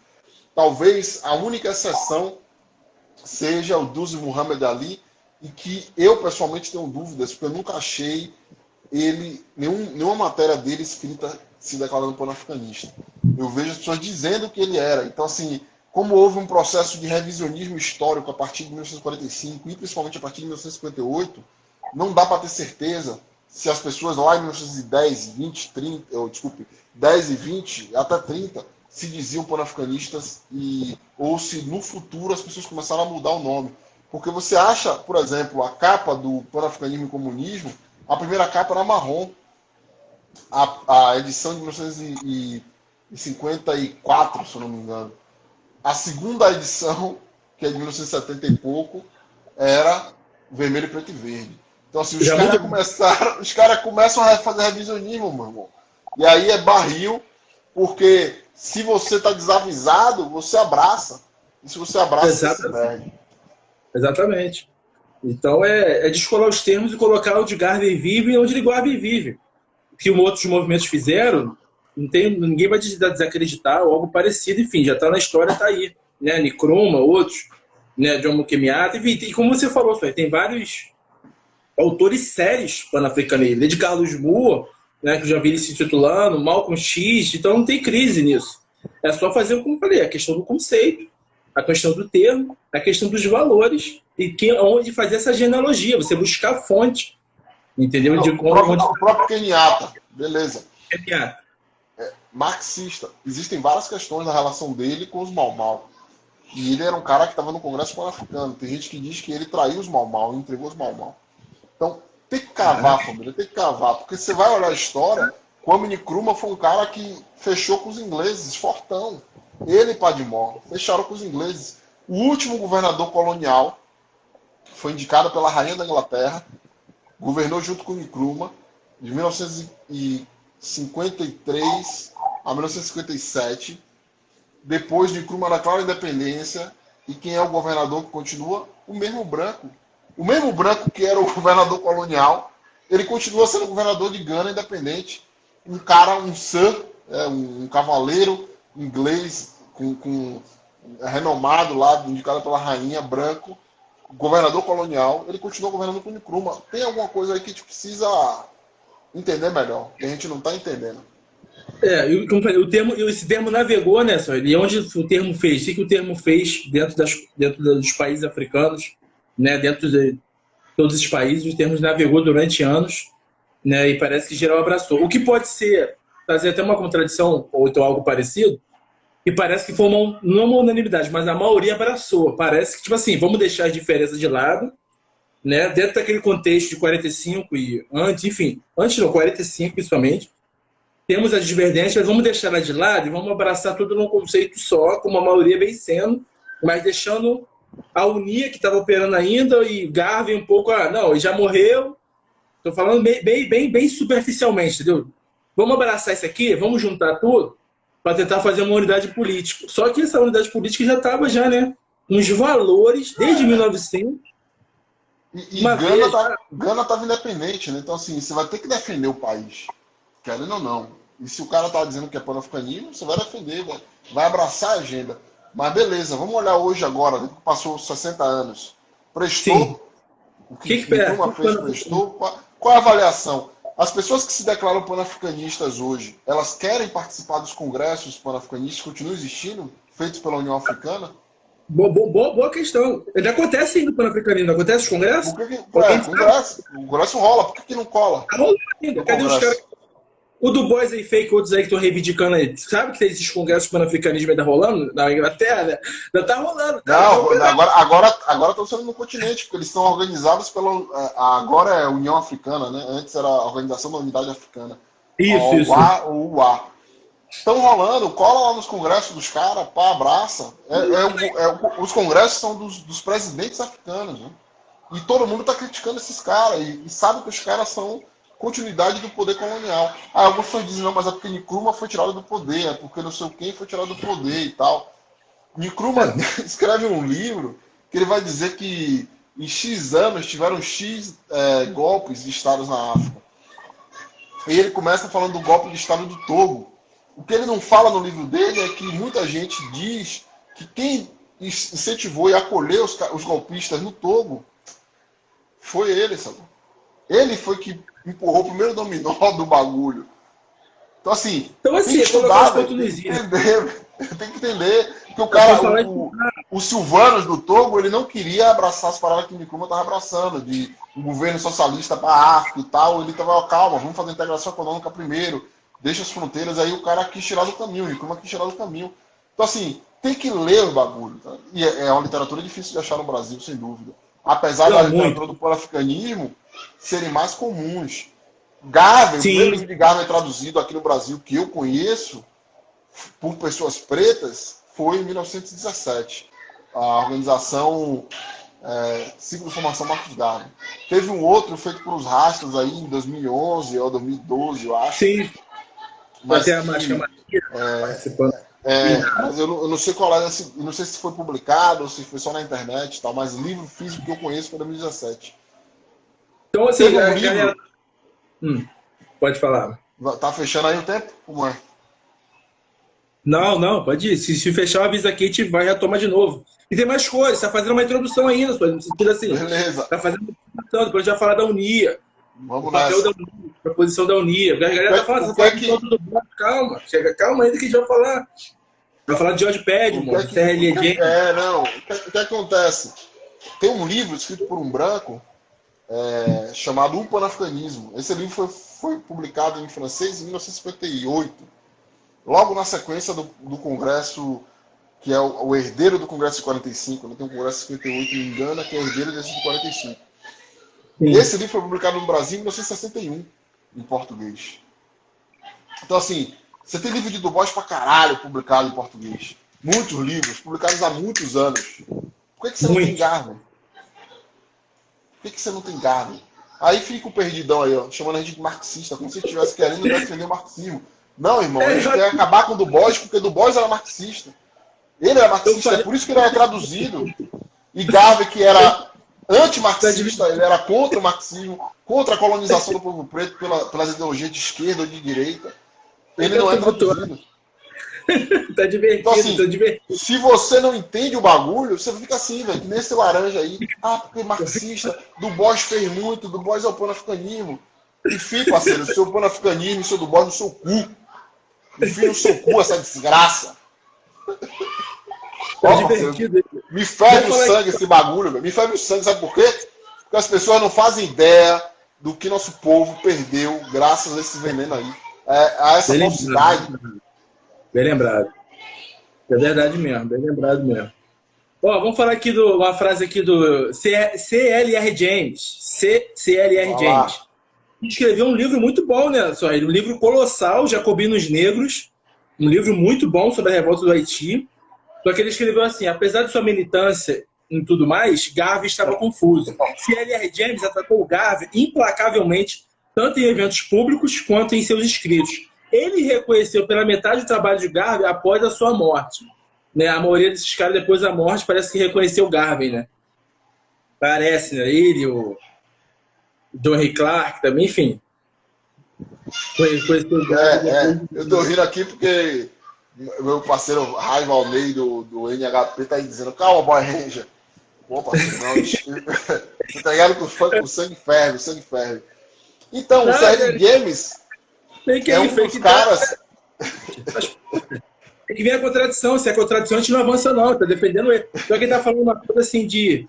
Talvez a única exceção seja o Duzi Muhammad Ali, e que eu pessoalmente tenho dúvidas, porque eu nunca achei ele, nenhum, nenhuma matéria dele escrita se declarando panafricanista. Eu vejo as pessoas dizendo que ele era. Então, assim, como houve um processo de revisionismo histórico a partir de 1945 e principalmente a partir de 1958, não dá para ter certeza se as pessoas lá em 1910, 20, 30, ou, desculpe, 10 e 20, até 30, se diziam panafricanistas e ou se no futuro as pessoas começaram a mudar o nome. Porque você acha, por exemplo, a capa do Pan-Africanismo e Comunismo, a primeira capa era marrom. A, a edição de 1954, se eu não me engano. A segunda edição, que é de 1970 e pouco, era vermelho, preto e verde. Então, assim, os caras começaram, os caras começam a fazer revisionismo, meu irmão. E aí é barril, porque se você está desavisado, você abraça. E se você abraça, Exatamente. você perde. Exatamente. Então é, é descolar os termos e colocar onde Garvey vive onde Garvey vive. O que outros movimentos fizeram, não tem, ninguém vai desacreditar ou algo parecido, enfim, já está na história, está aí. Né? Nicroma, outros, né? John Mukemiata, enfim, e como você falou, tem vários autores sérios pan-africanistas, desde Carlos Moore, né, que eu já vi ele se titulando, Malcolm X, então não tem crise nisso. É só fazer, como eu falei, a questão do conceito, a questão do termo, a questão dos valores e que, onde fazer essa genealogia, você buscar a fonte. Entendeu? Não, de o, próprio, onde... o próprio Kenyatta, beleza. Kenyatta. É, marxista. Existem várias questões na relação dele com os mal-mal. E ele era um cara que estava no Congresso Pan-Africano. Tem gente que diz que ele traiu os mal-mal, entregou os mal-mal. Então, tem que cavar, família, tem que cavar. Porque você vai olhar a história, Kwame Nkrumah foi um cara que fechou com os ingleses, fortão. Ele e Padmore fecharam com os ingleses. O último governador colonial foi indicado pela rainha da Inglaterra, governou junto com Nkrumah de 1953 a 1957. Depois de Nkrumah declara a independência e quem é o governador que continua? O mesmo branco. O mesmo branco que era o governador colonial, ele continua sendo governador de Gana independente. Um cara, um sir, é, um, cavaleiro inglês com, com renomado lá, indicado pela rainha, branco, governador colonial, ele continuou governando com Nkrumah. Tem alguma coisa aí que a gente precisa entender melhor, que a gente não está entendendo. É, o termo, esse termo navegou, né, só, e onde o termo fez? O que o termo fez dentro, das, dentro dos países africanos, né, dentro de todos os países, o termo navegou durante anos, né, e parece que geral abraçou. O que pode ser trazer até uma contradição, ou então algo parecido, e parece que foi uma, não uma unanimidade, mas a maioria abraçou. Parece que, tipo assim, vamos deixar as diferenças de lado, né? Dentro daquele contexto de 45 e antes, enfim, antes não, 45 principalmente, temos as divergências, vamos deixar elas de lado e vamos abraçar tudo num conceito só, com uma maioria vencendo, mas deixando a Unia, que estava operando ainda, e Garvey um pouco, ah, não, ele já morreu. Estou falando bem, bem, bem, bem superficialmente, entendeu? Vamos abraçar isso aqui, vamos juntar tudo para tentar fazer uma unidade política. Só que essa unidade política já estava já, né? Uns valores desde 1900. E, e Gana, tá, Gana estava independente, né? Então, assim, você vai ter que defender o país, querendo ou não. E se o cara tá dizendo que é pan-africanismo, você vai defender, vai, vai abraçar a agenda. Mas beleza, vamos olhar hoje agora, que passou 60 anos. Prestou? Sim. O que, que, que, uma fez prestou? Qual, qual a avaliação? As pessoas que se declaram panafricanistas hoje, elas querem participar dos congressos panafricanistas que continuam existindo, feitos pela União Africana? Boa, boa, boa questão. Ele acontece ainda o panafricanismo, acontece os congressos? Por que, que, é, congresso, o congresso rola, por que, que não cola? Tá rolando ainda. Cadê os caras o do Boys aí fake, outros aí que estão reivindicando aí. Sabe que tem esses congressos pan-africanismo ainda rolando na Inglaterra? Né? Ainda tá rolando. Tá não, agora agora agora estão sendo no continente, porque eles estão organizados pela. É, agora é União Africana, né? Antes era a Organização da Unidade Africana. Isso, isso. O UA. Estão rolando, cola lá nos congressos dos caras, pá, abraça. É, é, é, os congressos são dos, dos presidentes africanos, né? E todo mundo está criticando esses caras. E, e sabe que os caras são continuidade do poder colonial. Ah, alguns pessoas dizem, não, mas é porque Nkrumah foi tirado do poder, é porque não sei quem foi tirado do poder e tal. Nkrumah escreve um livro que ele vai dizer que em X anos tiveram X é, golpes de estados na África. E ele começa falando do golpe de estado do Togo. O que ele não fala no livro dele é que muita gente diz que quem incentivou e acolheu os, os golpistas no Togo foi ele, sabe? Ele foi que empurrou o primeiro dominó do bagulho. Então, assim, então, assim tem que estudar, tem que entender, tem que entender que o cara, o, o Silvanos do Togo, ele não queria abraçar as paradas que o Nkrumah estava abraçando, de um governo socialista para a África e tal. Ele estava, calma, vamos fazer integração econômica primeiro, deixa as fronteiras, aí o cara quis tirar do caminho, o Nkrumah quis tirar do caminho. Então, assim, tem que ler o bagulho. Tá? E é, é uma literatura difícil de achar no Brasil, sem dúvida. Apesar não, da literatura do pan-africanismo, serem mais comuns. Garvey, Sim. o primeiro livro de Garvey traduzido aqui no Brasil que eu conheço por pessoas pretas foi em 1917. A organização é, Ciclo de Formação Marcos Garvey. Teve um outro feito por os rastros aí em 2011 ou 2012, eu acho. Sim. Mas, a Maria, é, é, mas eu não, eu não, sei qual é, não sei se foi publicado ou se foi só na internet, tal, mas livro físico que eu conheço foi 2017. Então, assim, um a galera. Hum, pode falar. Tá fechando aí o tempo? Como é? Não, não, pode ir. Se, se fechar o aviso aqui, a gente vai retomar de novo. E tem mais coisas, tá fazendo uma introdução ainda, no sentido assim. Beleza. Tá fazendo uma introdução, depois a gente vai falar da Unia. Vamos lá. A posição da Unia. A galera tá falando, é que... tudo calma, chega, calma ainda que a gente vai falar. Vai falar de George Padman, é que, É, não. O que, o que acontece? Tem um livro escrito por um branco é, chamado O Panafricanismo. Esse livro foi, foi, publicado em francês em 1958, logo na sequência do, do Congresso, que é o, o, herdeiro do Congresso de 45. Né? Tem um Congresso de 58 me engana, que é herdeiro desse de 45. Sim. Esse livro foi publicado no Brasil em 1961, em português. Então, assim, você tem livro de Du Bois pra caralho publicado em português. Muitos livros, publicados há muitos anos. Por que, que você Muito. não tem Garvey? Por que, que você não tem Garvey? Aí fica o perdidão aí, ó, chamando a gente de marxista, como se estivesse querendo defender o marxismo. Não, irmão, a gente quer acabar com o Du Bois, porque Du Bois era marxista. Ele era marxista, é por isso que ele era traduzido. E Garvey, que era anti-marxista, ele era contra o marxismo, contra a colonização do povo preto pela, pelas ideologias de esquerda ou de direita. Ele não é traduzido. tá divertido, então, assim, tá divertido. Se você não entende o bagulho, você fica assim, velho, nesse laranja aí. Ah, porque marxista, do Bosch fez muito, do Bosch é o panafricanismo. Enfim, parceiro, o seu panafricanismo, o seu do Bosch no seu cu. Enfim no seu cu essa desgraça. Tá Ó, divertido. Me ferve o sangue esse bagulho, velho. Me ferve o sangue, sabe por quê? Porque as pessoas não fazem ideia do que nosso povo perdeu graças a esse veneno aí. É, a essa falsidade. Bem lembrado. É verdade mesmo, bem lembrado mesmo. Ó, vamos falar aqui do uma frase aqui do CLR James. C, CLR Olá. James. Escreveu um livro muito bom, né, só Um livro colossal, Jacobinos Negros. Um livro muito bom sobre a revolta do Haiti. Só que ele escreveu assim: apesar de sua militância em tudo mais, Garvey estava confuso. C.L.R. James atacou Garvey implacavelmente, tanto em eventos públicos quanto em seus escritos. Ele reconheceu pela metade do trabalho de Garvey após a sua morte. Né? A maioria desses caras, depois da morte, parece que reconheceu Garvey, né? Parece, né? Ele, o John Clark também, enfim. Conheceu Garvey. É, é. Eu tô rindo aqui porque meu parceiro Raiva Almeida do, do NHP tá aí dizendo, calma, Boy Ranger. Parceiro, não. tá ligado com o sangue ferve, o sangue ferve. Então, o Sérgio Games é um dos caras... Tem que vir a contradição. Se é contradição, a gente não avança, não. Tá defendendo ele. Só que ele tá falando uma coisa assim de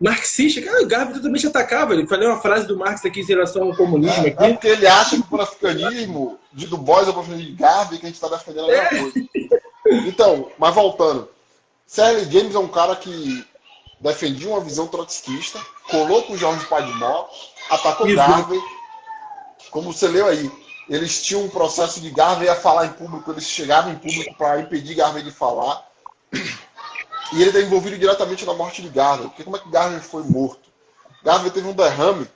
marxista. Cara, o Garvey totalmente atacava. Ele falou uma frase do Marx aqui em relação ao comunismo. É, aqui. é porque ele acha que o panafricanismo de Du Bois é o panafricanismo de Garvey que a gente está defendendo a mesma é. coisa. Então, mas voltando. Sérgio James é um cara que defendia uma visão trotskista, colou com o Jorge Padmore, atacou Isso. Garvey. Como você leu aí, eles tinham um processo de Garvey a falar em público, eles chegavam em público para impedir Garvey de falar. E ele está envolvido diretamente na morte de Garvey. Porque como é que Garvey foi morto? Garvey teve um derrame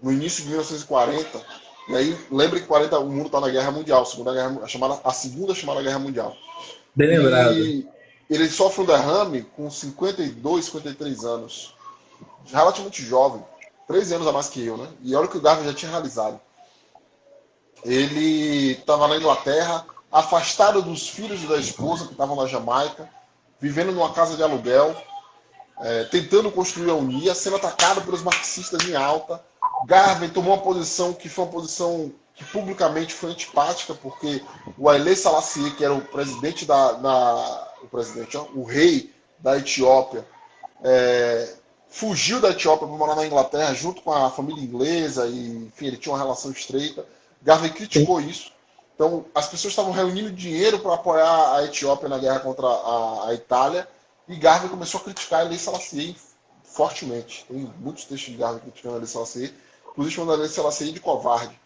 no início de 1940. E aí, lembre que 40 o mundo está na Guerra Mundial, a segunda, guerra, a, chamada, a segunda chamada Guerra Mundial. Bem lembrado. E ele sofre um derrame com 52, 53 anos. Relativamente jovem. 13 anos a mais que eu, né? E olha o que o Garvey já tinha realizado. Ele estava na Inglaterra, afastado dos filhos e da esposa que estavam na Jamaica, vivendo numa casa de aluguel, é, tentando construir a Unia, sendo atacado pelos marxistas em alta. Garvey tomou uma posição que foi uma posição que publicamente foi antipática, porque o Haile Selassie, que era o presidente da, da o presidente, ó, o rei da Etiópia, é, fugiu da Etiópia para morar na Inglaterra junto com a família inglesa e, enfim, ele tinha uma relação estreita. Garvey criticou isso. Então, as pessoas estavam reunindo dinheiro para apoiar a Etiópia na guerra contra a, a Itália e Garvey começou a criticar a Lei Selassie fortemente. Tem muitos textos de Garvey criticando a Lei Selassie, inclusive chamando a Lei Selassie de covarde.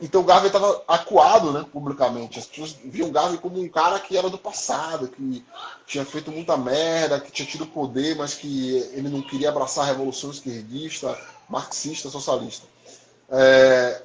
Então Garvey estava acuado né, publicamente. As pessoas viam Garvey como um cara que era do passado, que tinha feito muita merda, que tinha tido poder, mas que ele não queria abraçar a revolução esquerdista, marxista, socialista. É...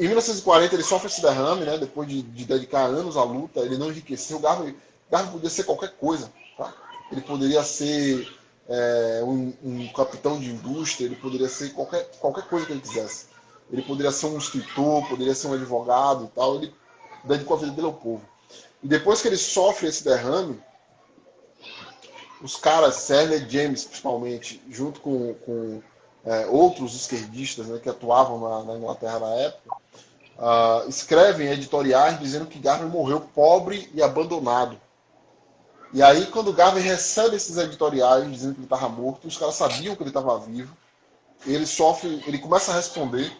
Em 1940 ele sofre esse derrame, né, depois de, de dedicar anos à luta, ele não enriqueceu. O Garvey, Garvey podia ser qualquer coisa. Tá? Ele poderia ser é, um, um capitão de indústria, ele poderia ser qualquer, qualquer coisa que ele quisesse ele poderia ser um escritor, poderia ser um advogado e tal, ele dedicou a vida dele ao povo. E depois que ele sofre esse derrame, os caras, Sérgio James principalmente, junto com, com é, outros esquerdistas né, que atuavam na, na, Inglaterra na época, uh, escrevem editoriais dizendo que Garvey morreu pobre e abandonado. E aí, quando Garvey recebe esses editoriais dizendo que ele estava morto, os caras sabiam que ele estava vivo, ele sofre, ele começa a responder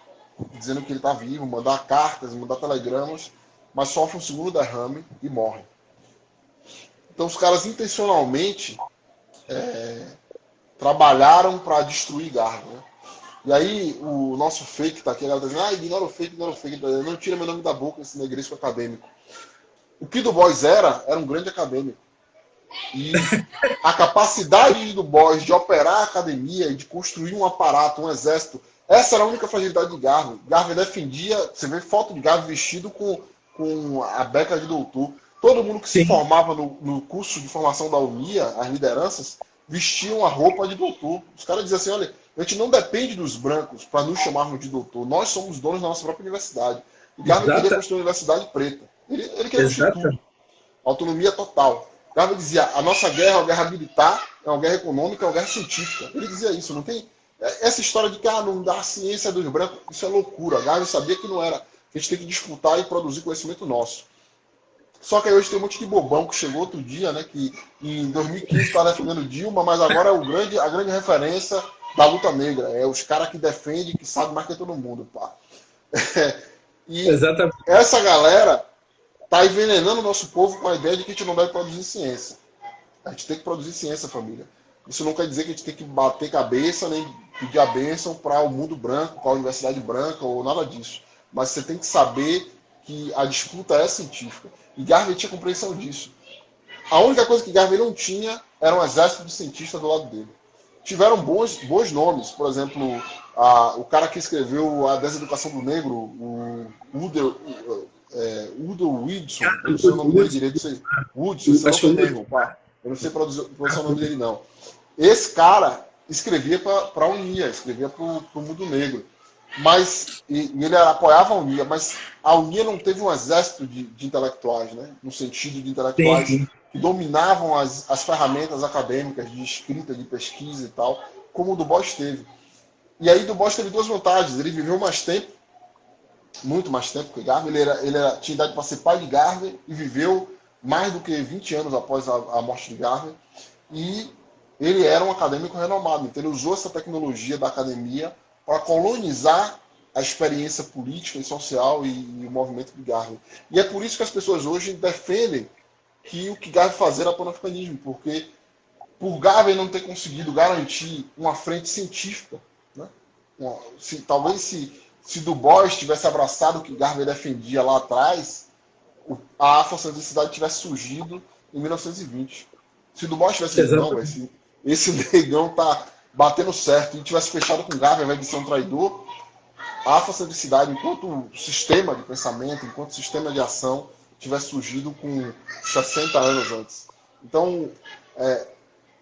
dizendo que ele está vivo, mandar cartas, mandar telegramas, mas sofre um segundo derrame e morre. Então os caras intencionalmente é, trabalharam para destruir Garvey. Né? E aí o nosso fake está aqui, a galera tá dizendo, ah, ignora o fake, ignora o fake, não tira meu nome da boca esse negresco acadêmico. O que do Boys era, era um grande acadêmico. E a capacidade de Du Bois de operar a academia e de construir um aparato, um exército essa era a única fragilidade de Garvey. Garvey defendia, você vê foto de Garvey vestido com, com a beca de doutor. Todo mundo que Sim. se formava no, no, curso de formação da UNIA, as lideranças, vestiam a roupa de doutor. Os caras diziam assim: olha, a gente não depende dos brancos para nos chamarmos de doutor. Nós somos donos da nossa própria universidade. E Garvey queria construir uma universidade preta. Ele, ele queria tudo. Autonomia total. Garvey dizia: a nossa guerra é uma guerra militar, é uma guerra econômica, é uma guerra científica. Ele dizia isso, não tem essa história de que ah, não dá a ciência dos brancos, isso é loucura. Garvey sabia que não era. Que a gente tem que disputar e produzir conhecimento nosso. Só que aí hoje tem um monte de bobão que chegou outro dia, né? Que em 2015 está defendendo Dilma, mas agora é o grande, a grande referência da luta negra. É os caras que defendem, que sabem mais que todo mundo, pá. e Exatamente. essa galera tá envenenando o nosso povo com a ideia de que a gente não deve produzir ciência. A gente tem que produzir ciência, família. Isso não quer dizer que a gente tem que bater cabeça nem pedir a bênção para o mundo branco, para a universidade branca ou nada disso. Mas você tem que saber que a disputa é científica. E Garvey tinha compreensão disso. A única coisa que Garvey não tinha era um exército de cientistas do lado dele. Tiveram bons, bons nomes, por exemplo, a, o cara que escreveu a Deseducação do Negro, o Udo, é, Udo Widson, eu não sei o nome dele direito, sei. Woodson, se não pá. Eu não sei pronunciar o nome dele, não. Esse cara escrevia para a Unia, escrevia para o mundo negro. Mas, e, e, ele apoiava a Unia, mas a Unia não teve um exército de, de intelectuais, né? no sentido de intelectuais sim, sim. que dominavam as, as ferramentas acadêmicas de escrita, de pesquisa e tal, como o do Bosch teve. E aí do Bosch teve duas vantagens. Ele viveu mais tempo, muito mais tempo que Garvey. Ele, era, ele era, tinha idade para ser pai de Garvey e viveu mais do que 20 anos após a, a morte de Garvey. E ele era um acadêmico renomado. Então ele usou essa tecnologia da academia para colonizar a experiência política e social e, e, o movimento de Garvey. E é por isso que as pessoas hoje defendem que o que Garvey fazia era panafricanismo, porque por Garvey não ter conseguido garantir uma frente científica, né? se, talvez se, se Du Bois tivesse abraçado o que Garvey defendia lá atrás, a afrocentricidade tivesse surgido em 1920. Se Du Bois tivesse dito, não, esse, esse negão tá batendo certo e tivesse fechado com ao invés de ser um traidor, a afrocentricidade, enquanto sistema de pensamento, enquanto sistema de ação, tivesse surgido com 60 anos antes. Então, é,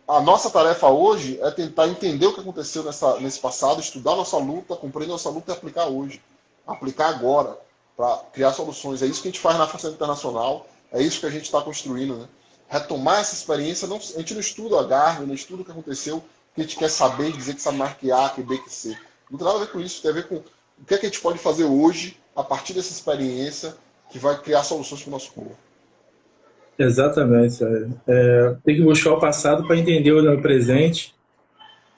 a nossa tarefa hoje é tentar entender o que aconteceu nessa, nesse passado, estudar nossa luta, compreender nossa luta e aplicar hoje. Aplicar agora, para criar soluções. É isso que a gente faz na Faceta Internacional, é isso que a gente está construindo. Né? Retomar essa experiência, não, a gente não estuda a Garvey, não estuda o que aconteceu, que a gente quer saber, dizer que sabe mais que B, que C. Não tem nada a ver com isso, tem a ver com o que, é que a gente pode fazer hoje, a partir dessa experiência, que vai criar soluções para o nosso povo. Exatamente. É, tem que buscar o passado para entender o presente,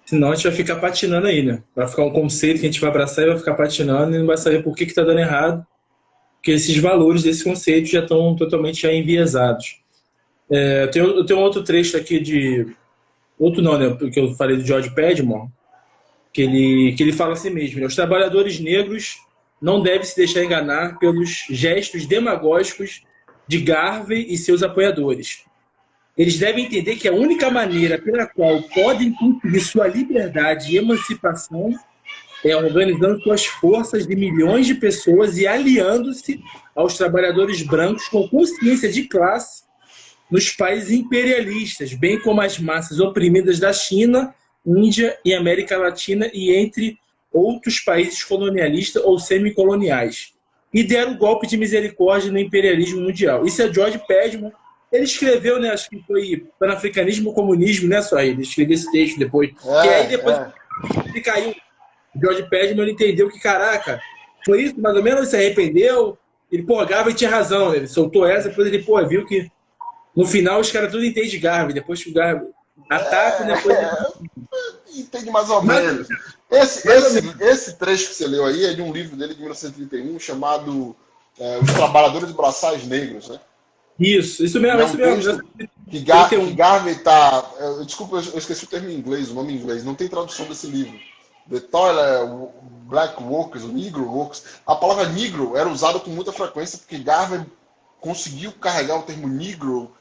senão a gente vai ficar patinando aí, né? Vai ficar um conceito que a gente vai abraçar e vai ficar patinando e não vai saber por que está dando errado, porque esses valores desse conceito já estão totalmente já enviesados. É, eu, tenho, eu tenho outro trecho aqui de Outro não, né? Porque eu falei do George Padmore, que ele, que ele fala assim mesmo: né? os trabalhadores negros não devem se deixar enganar pelos gestos demagógicos de Garvey e seus apoiadores. Eles devem entender que a única maneira pela qual podem conseguir sua liberdade e emancipação é organizando suas forças de milhões de pessoas e aliando-se aos trabalhadores brancos com consciência de classe nos países imperialistas, bem como as massas oprimidas da China, Índia e América Latina e entre outros países colonialistas ou semicoloniais. E deram o golpe de misericórdia no imperialismo mundial. Isso é George Padman. Ele escreveu, né, acho que foi Panafricanismo Comunismo, né, só ele escreveu esse texto depois. É, e aí depois é. ele caiu. George Padman ele entendeu que, caraca, foi isso, mais ou menos, ele se arrependeu. Ele, pô, Garvey tinha razão. Ele soltou essa, depois ele, pô, viu que no final, os caras tudo entendem de Garvey. Depois que o Garvey ataca, é, depois. É, entende mais ou menos. Esse, esse, esse trecho que você leu aí é de um livro dele de 1931 chamado é, Os Trabalhadores Braçais Negros, né? Isso, isso mesmo, é um isso mesmo. Que, Gar, que Garvey tá. Desculpa, eu esqueci o termo em inglês, o nome em inglês. Não tem tradução desse livro. The Toilet Black Workers, Negro Workers. A palavra negro era usada com muita frequência porque Garvey conseguiu carregar o termo negro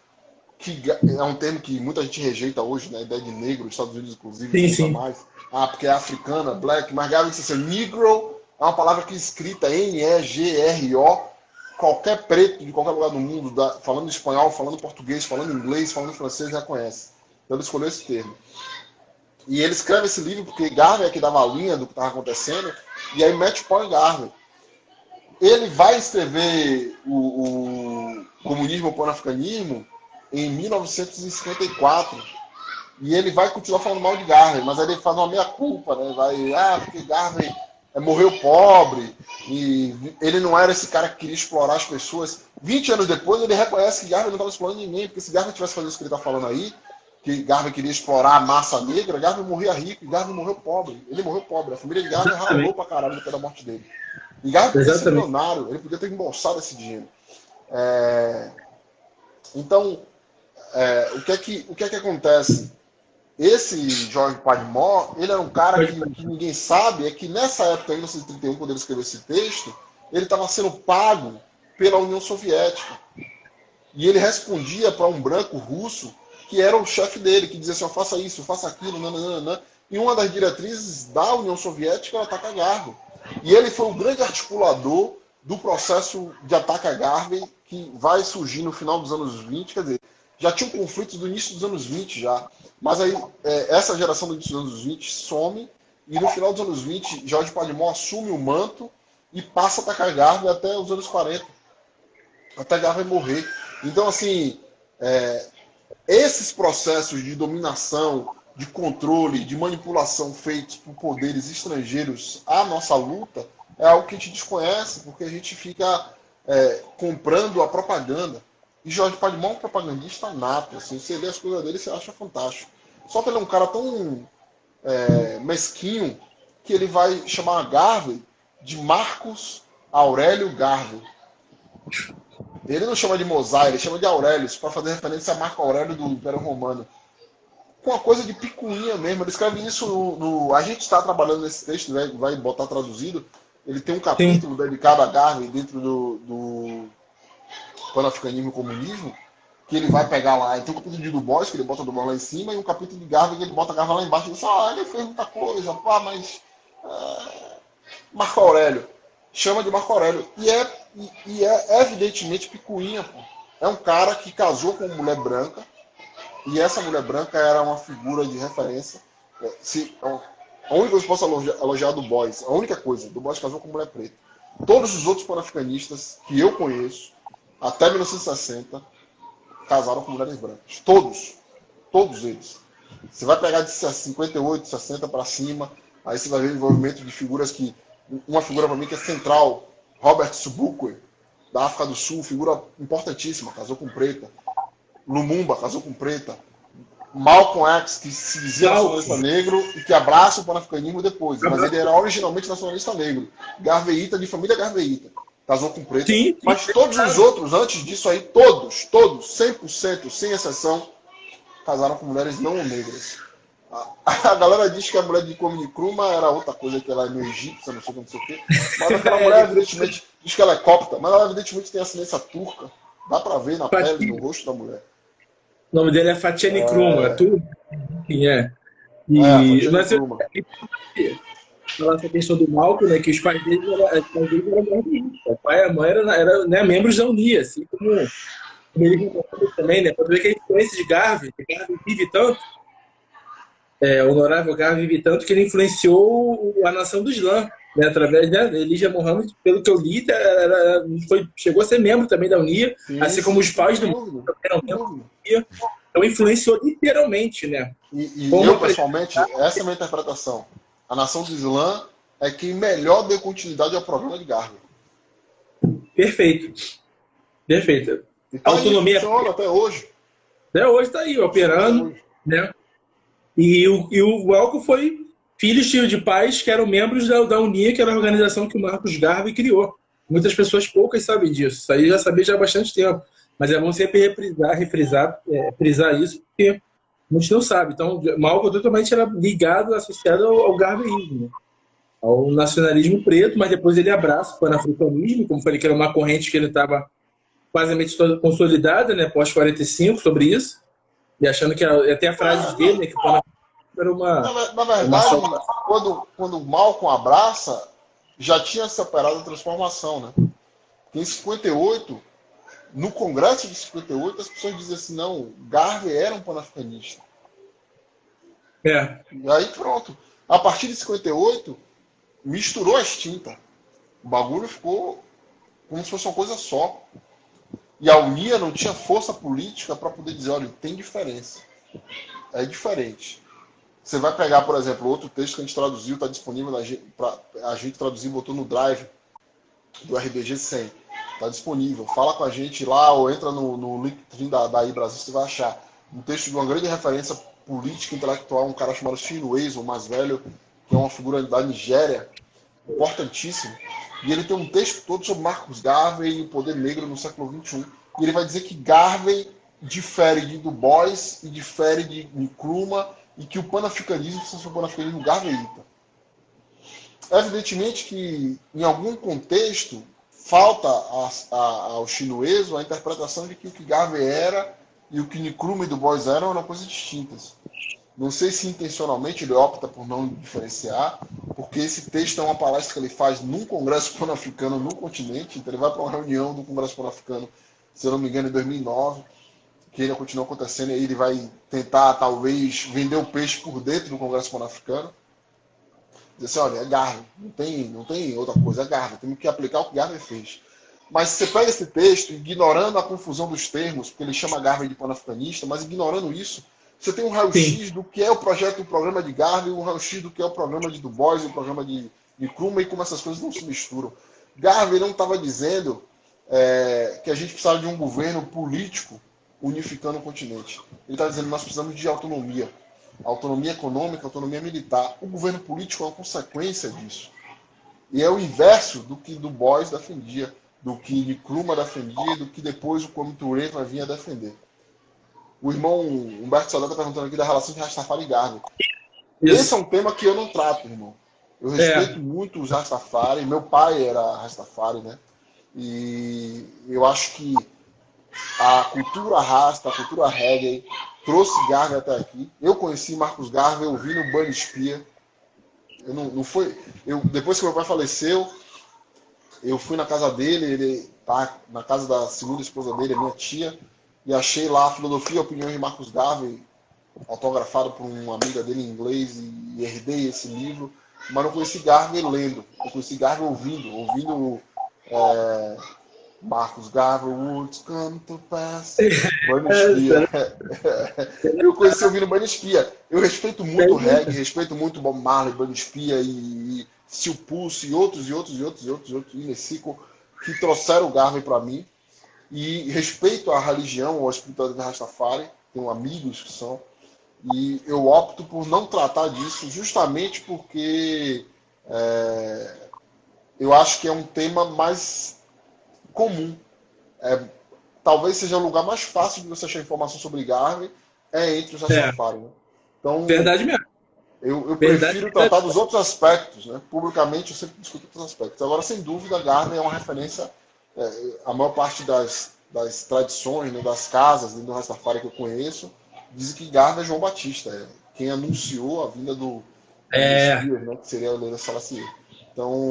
que é um termo que muita gente rejeita hoje, né? A ideia de negro, os Estados Unidos, inclusive, sim, sim. mais. Ah, porque é africana, black, mas Gavin disse assim, negro é uma palavra que é escrita N-E-G-R-O, qualquer preto de qualquer lugar do mundo, da, falando espanhol, falando português, falando inglês, falando francês, já conhece. Então ele escolheu esse termo. E ele escreve esse livro porque Garvey é que dava a linha do que estava acontecendo, e aí mete o pau em Garvey. Ele vai escrever o, o Comunismo Pan-Africanismo em 1954. E ele vai continuar falando mal de Garvey, mas aí ele faz uma meia-culpa, né? Vai, ah, porque Garvey é, morreu pobre, e ele não era esse cara que queria explorar as pessoas. 20 anos depois, ele reconhece que Garvey não estava explorando ninguém, porque se Garvey tivesse fazendo isso que ele está falando aí, que Garvey queria explorar a massa negra, Garvey morria rico e Garvey morreu pobre. Ele morreu pobre. A família de Garvey ralou pra caralho depois da morte dele. E Garvey podia ser milionário, ele podia ter embolsado esse dinheiro. É... Então, é, o, que é que, o que é que acontece? Esse George Padmore, ele era um cara que, que, ninguém sabe, é que nessa época, em 1931, quando ele escreveu esse texto, ele estava sendo pago pela União Soviética. E ele respondia para um branco russo que era o chefe dele, que dizia assim, oh, faça isso, faça aquilo, nananana. E uma das diretrizes da União Soviética era atacar Garvey. E ele foi o grande articulador do processo de ataque a Garvey que vai surgir no final dos anos 20, quer dizer, já tinha um conflito do início dos anos 20 já, mas aí é, essa geração do início dos anos 20 some e no final dos anos 20 Jorge Padmon assume o manto e passa a atacar Garvey até os anos 40, até Garvey morrer. Então assim, é, esses processos de dominação, de controle, de manipulação feitos por poderes estrangeiros à nossa luta é algo que a gente desconhece, porque a gente fica é, comprando a propaganda. E Jorge Padmão é um propagandista nato. Assim, você lê as coisas dele você acha fantástico. Só que ele é um cara tão é, mesquinho que ele vai chamar a Garvey de Marcos Aurélio Garvey. Ele não chama de Mosai, ele chama de Aurelius, para fazer referência a Marco Aurélio do Império Romano. Com uma coisa de picuinha mesmo. Ele escreve isso no. no a gente está trabalhando nesse texto, vai, vai botar traduzido. Ele tem um capítulo Sim. dedicado a Garvey dentro do, do Pan-Africanismo e Comunismo, que ele vai pegar lá. Então, um capítulo de Du Bois, que ele bota Du Bois lá em cima, e um capítulo de Garvey, que ele bota Garvey lá embaixo. E diz, ah, ele fez muita coisa, pá, mas. É... Marco Aurélio. Chama de Marco Aurélio. E é, e, é evidentemente picuinha, pô. É um cara que casou com uma mulher branca, e essa mulher branca era uma figura de referência. É, se, a única coisa que eu posso elogiar, elogiar do Boys, a única coisa, do Boys casou com mulher preta. Todos os outros panafricanistas que eu conheço, até 1960, casaram com mulheres brancas. Todos. Todos eles. Você vai pegar de 58, 60 para cima, aí você vai ver o envolvimento de figuras que. Uma figura para mim que é central, Robert Subukwe, da África do Sul, figura importantíssima, casou com preta. Lumumba casou com preta. Malcolm X, que se dizia nacionalista negro e que abraça o panafricanismo depois. Mas ele era originalmente nacionalista negro. Garveíta, de família Garveíta. Casou com preto. Sim, Mas todos os outros, antes disso aí, todos, todos, 100%, sem exceção, casaram com mulheres não negras. A, galera diz que a mulher de Kwame Nkrumah era outra coisa, que ela é meio egípcia, não sei como, não sei o quê. Mas aquela mulher, evidentemente, diz que ela é copta, mas ela, evidentemente, tem ascendência turca. Dá pra ver na pele, no rosto da mulher. O nome dele é Fatiane é... Kruma, é tu? Quem é? E é, mas eu, falar essa questão do Malcolm, né, que os pais dele eram, os pais dele eram O pai e a mãe eram, eram né, membros da Unia, assim como, como ele também, né? Pode ver que a influência de Garvey, Garvey vive tanto, é, o honorável Garvey vive tanto que ele influenciou a nação do Islã, né, através da Elijah Mohammed, pelo que eu li, era, foi, chegou a ser membro também da Unia, Sim, assim como os pais do mundo eram membros da Unia. Então influenciou literalmente, né? E, e eu, pessoalmente, essa é a minha interpretação. A nação do Islã é quem melhor deu continuidade ao programa de Garvey. Perfeito. Perfeito. Então, a autonomia funciona até hoje. Até hoje está aí, operando. Né? E, o, e o Elco foi filhos de pais que eram membros da, da Unia, que era a organização que o Marcos Garvey criou. Muitas pessoas poucas sabem disso. Isso aí já sabia já há bastante tempo. Mas é bom sempre reprisar, refrisar, é, frisar isso, porque muitos não sabem. Então, Malcolm totalmente era ligado, associado ao, ao garveísmo, né? ao nacionalismo preto, mas depois ele abraça o panafricanismo, como falei que era uma corrente que ele estava quase consolidada, né, pós-45, sobre isso, e achando que até a frase dele, né, que o panafricanismo era uma. Na, verdade, uma... quando, quando Malcolm abraça, já tinha se operado a transformação, né? Em 58, no Congresso de 58, as pessoas dizem assim: não, Garvey era um panafricanista. É. E aí pronto. A partir de 58, misturou as tintas. O bagulho ficou como se fosse uma coisa só. E a Unia não tinha força política para poder dizer: olha, tem diferença. É diferente. Você vai pegar, por exemplo, outro texto que a gente traduziu, está disponível para a gente traduzir, botou no Drive do RBG 100. Está disponível. Fala com a gente lá ou entra no, no link da, da Brasil, você vai achar um texto de uma grande referência política intelectual, um cara chamado Chinweiz, o mais velho, que é uma figura da Nigéria, importantíssimo. E ele tem um texto todo sobre Marcos Garvey e o poder negro no século XXI. E ele vai dizer que Garvey difere de Du Bois e difere de Nkrumah e que o panafricanismo precisa ser um panafricanismo garveíta. Evidentemente que, em algum contexto, falta a, a, ao chinoeso a interpretação de que o que Garvey era e o que Nicrume e Du Bois eram eram coisas distintas. Não sei se intencionalmente ele opta por não diferenciar, porque esse texto é uma palestra que ele faz num congresso pan-africano no continente, então ele vai para uma reunião do congresso pan-africano, se eu não me engano, em 2009, que ainda continua acontecendo, e aí ele vai tentar, talvez, vender o peixe por dentro do congresso pan-africano. Dizer assim, olha, é Garvey, não tem, não tem outra coisa, é Garvey, temos que aplicar o que Garvey fez. Mas você pega esse texto, ignorando a confusão dos termos, porque ele chama Garvey de pan-africanista, mas ignorando isso, você tem um raio-x do que é o projeto, o programa de Garvey, um raio-x do que é o programa de Du Bois, o programa de, de Krumah e como essas coisas não se misturam. Garvey não estava dizendo é, que a gente precisava de um governo político unificando o continente. Ele está dizendo que nós precisamos de autonomia. Autonomia econômica, autonomia militar. O governo político é uma consequência disso. E é o inverso do que Du Bois defendia, do que Nkrumah defendia, do que depois o Kwame Ture vai vir a defender. O irmão Humberto Soldado está perguntando aqui da relação de Rastafari e Garvey. Esse é um tema que eu não trato, irmão. Eu respeito é. muito os Rastafari. Meu pai era Rastafari, né? E eu acho que a cultura rasta, a cultura reggae, trouxe Garvey até aqui. Eu conheci Marcos Garvey ouvindo o Bunny Spear. Eu não, não foi, eu, depois que meu pai faleceu, eu fui na casa dele, ele tá na casa da segunda esposa dele, minha tia e achei lá a Filosofia e Opiniões de Marcos Garvey, autografado por uma amiga dele em inglês, e herdei esse livro, mas não conheci Garvey lendo, eu conheci Garvey ouvindo, ouvindo é, Marcos Garvey, Woods Come to Pass, Bunny Espia. eu conheci ouvindo Bunny Espia. Eu respeito muito o reggae, respeito muito Bob Marley, Bunny Espia e, e Sil Pulse e outros, e outros, e outros, e outros, e outros, Nessico, que trouxeram o Garvey para mim. E respeito à religião ou à espiritualidade Rastafari, tenho amigos que são, e eu opto por não tratar disso justamente porque é, eu acho que é um tema mais comum. É, talvez seja o lugar mais fácil de você achar informação sobre Garvey é entre os Rastafari. É. Né? Então, Verdade mesmo. Eu, eu prefiro tratar dos outros aspectos, né? Publicamente eu sempre discuto outros aspectos. Agora, sem dúvida, Garvey é uma referência é, a maior parte das, das tradições, né, das casas do Rastafari que eu conheço, dizem que Garda é João Batista, é quem anunciou a vinda do, é... Spears, né, que seria o Leila Salacier. Então,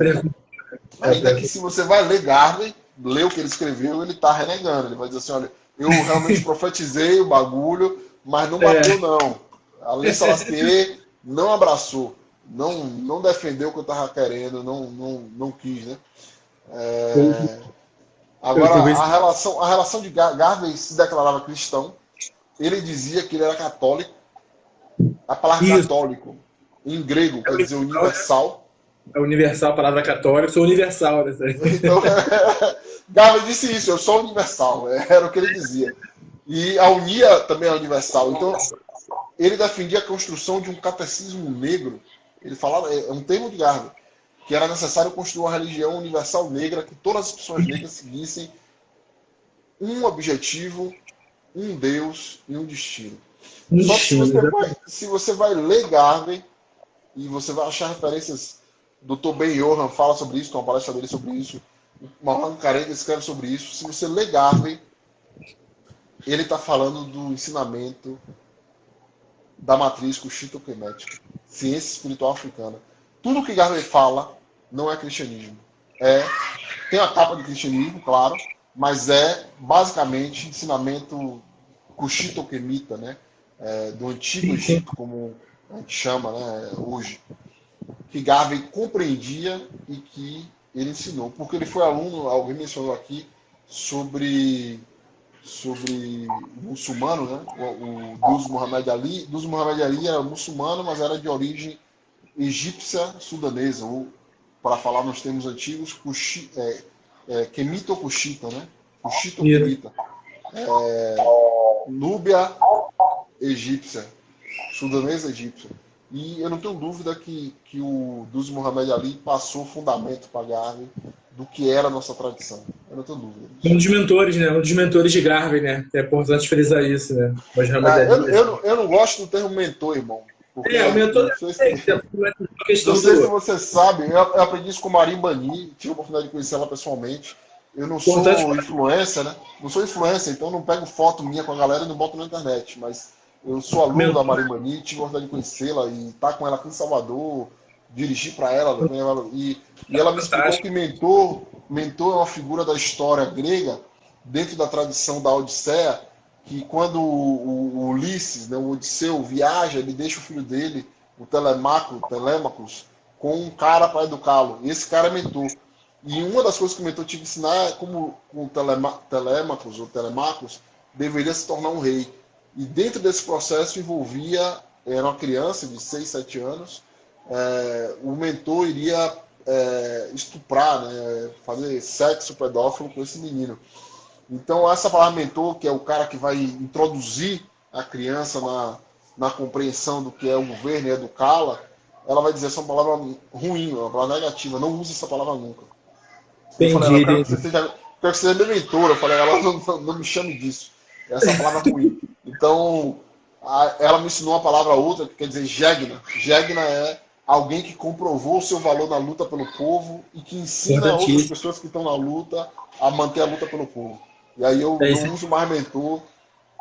ainda que se você vai ler Garvey, ler o que ele escreveu, ele está renegando. Ele vai dizer assim, olha, eu realmente profetizei o bagulho, mas não bateu é. não. A Lei Salacier não abraçou, não, não defendeu o que eu estava querendo, não, não, não quis, né? É... Agora, a relação, a relação de Garvey se declarava cristão. Ele dizia que ele era católico. A palavra Isso. católico, em grego, quer dizer universal. É universal, a palavra católica. Sou universal. Né? Então, Garvey disse isso, eu sou universal. Era o que ele dizia. E a unia também é universal. Então, ele defendia a construção de um catecismo negro. Ele falava, é um termo de Garvey que era necessário construir uma religião universal negra, que todas as pessoas negras seguissem um objetivo, um Deus e um destino. Só que se você, vai, se você vai ler Garvey e você vai achar referências, Dr. Ben Johan fala sobre isso, tem uma palestra dele sobre isso, Marlon Carenga escreve sobre isso. Se você ler Garvey, ele está falando do ensinamento da matriz Kushito-Kemetic, ciência espiritual africana. Tudo que Garvey fala não é cristianismo. É, tem a capa de cristianismo, claro, mas é basicamente ensinamento cuxito-quemita, né? É, do antigo Egito, como a gente chama né, hoje, que Garvey compreendia e que ele ensinou. Porque ele foi aluno, alguém mencionou aqui, sobre sobre muçulmano, né? O, o Duz Muhammad Ali. Duz Muhammad Ali era muçulmano, mas era de origem egípcia sudanesa, ou para falar nos termos antigos, Kushi, é, é, Kemita ou Kushita, né? Kushita ou Kemita. É, Núbia egípcia, sudanesa egípcia. E eu não tenho dúvida que, que o Duz Muhammad Ali passou o fundamento para Garvey do que era a nossa tradição. Eu não tenho dúvida. Um dos mentores, né? Um dos mentores de Garvey, né? É importante frisar isso, né? Ah, eu, eu, eu, não gosto do termo mentor, irmão. Porque é, aumentou não sei, se, é não sei se você sabe, eu aprendi isso com Marim Bani, tive a oportunidade de conhecer ela pessoalmente. eu não sou influencer, né? Não sou influencer, então não pego foto minha com a galera e não boto na internet. Mas eu sou aluno Meu... da Marimani, tive a oportunidade de conhecê-la e estar tá com ela aqui em Salvador, dirigir para ela, né? e, e ela me explicou que mentor, mentor é uma figura da história grega, dentro da tradição da Odisseia, que quando o, o Ulisses, né, o Odisseu, viaja, ele deixa o filho dele, o Telemaco, Telemacos, com um cara para educá-lo. E esse cara é mentor. E uma das coisas que o mentor tinha que ensinar é como o Telemacos, ou Telemacos, deveria se tornar um rei. E dentro desse processo envolvia, era uma criança de 6, 7 anos, é, o mentor iria é, estuprar, né, fazer sexo pedófilo com esse menino. Então, essa palavra mentor, que é o cara que vai introduzir a criança na, na compreensão do que é o governo e educá-la, ela vai dizer essa é uma palavra ruim, uma palavra negativa. Não use essa palavra nunca. Entendi, eu falei, quero, que seja, quero que você seja minha mentora. Eu falei, ela não, não, não me chame disso. Essa palavra ruim. Então, a, ela me ensinou uma palavra outra, que quer dizer gegna. Gegna é alguém que comprovou o seu valor na luta pelo povo e que ensina outras pessoas que estão na luta a manter a luta pelo povo. E aí eu é não uso mais mentor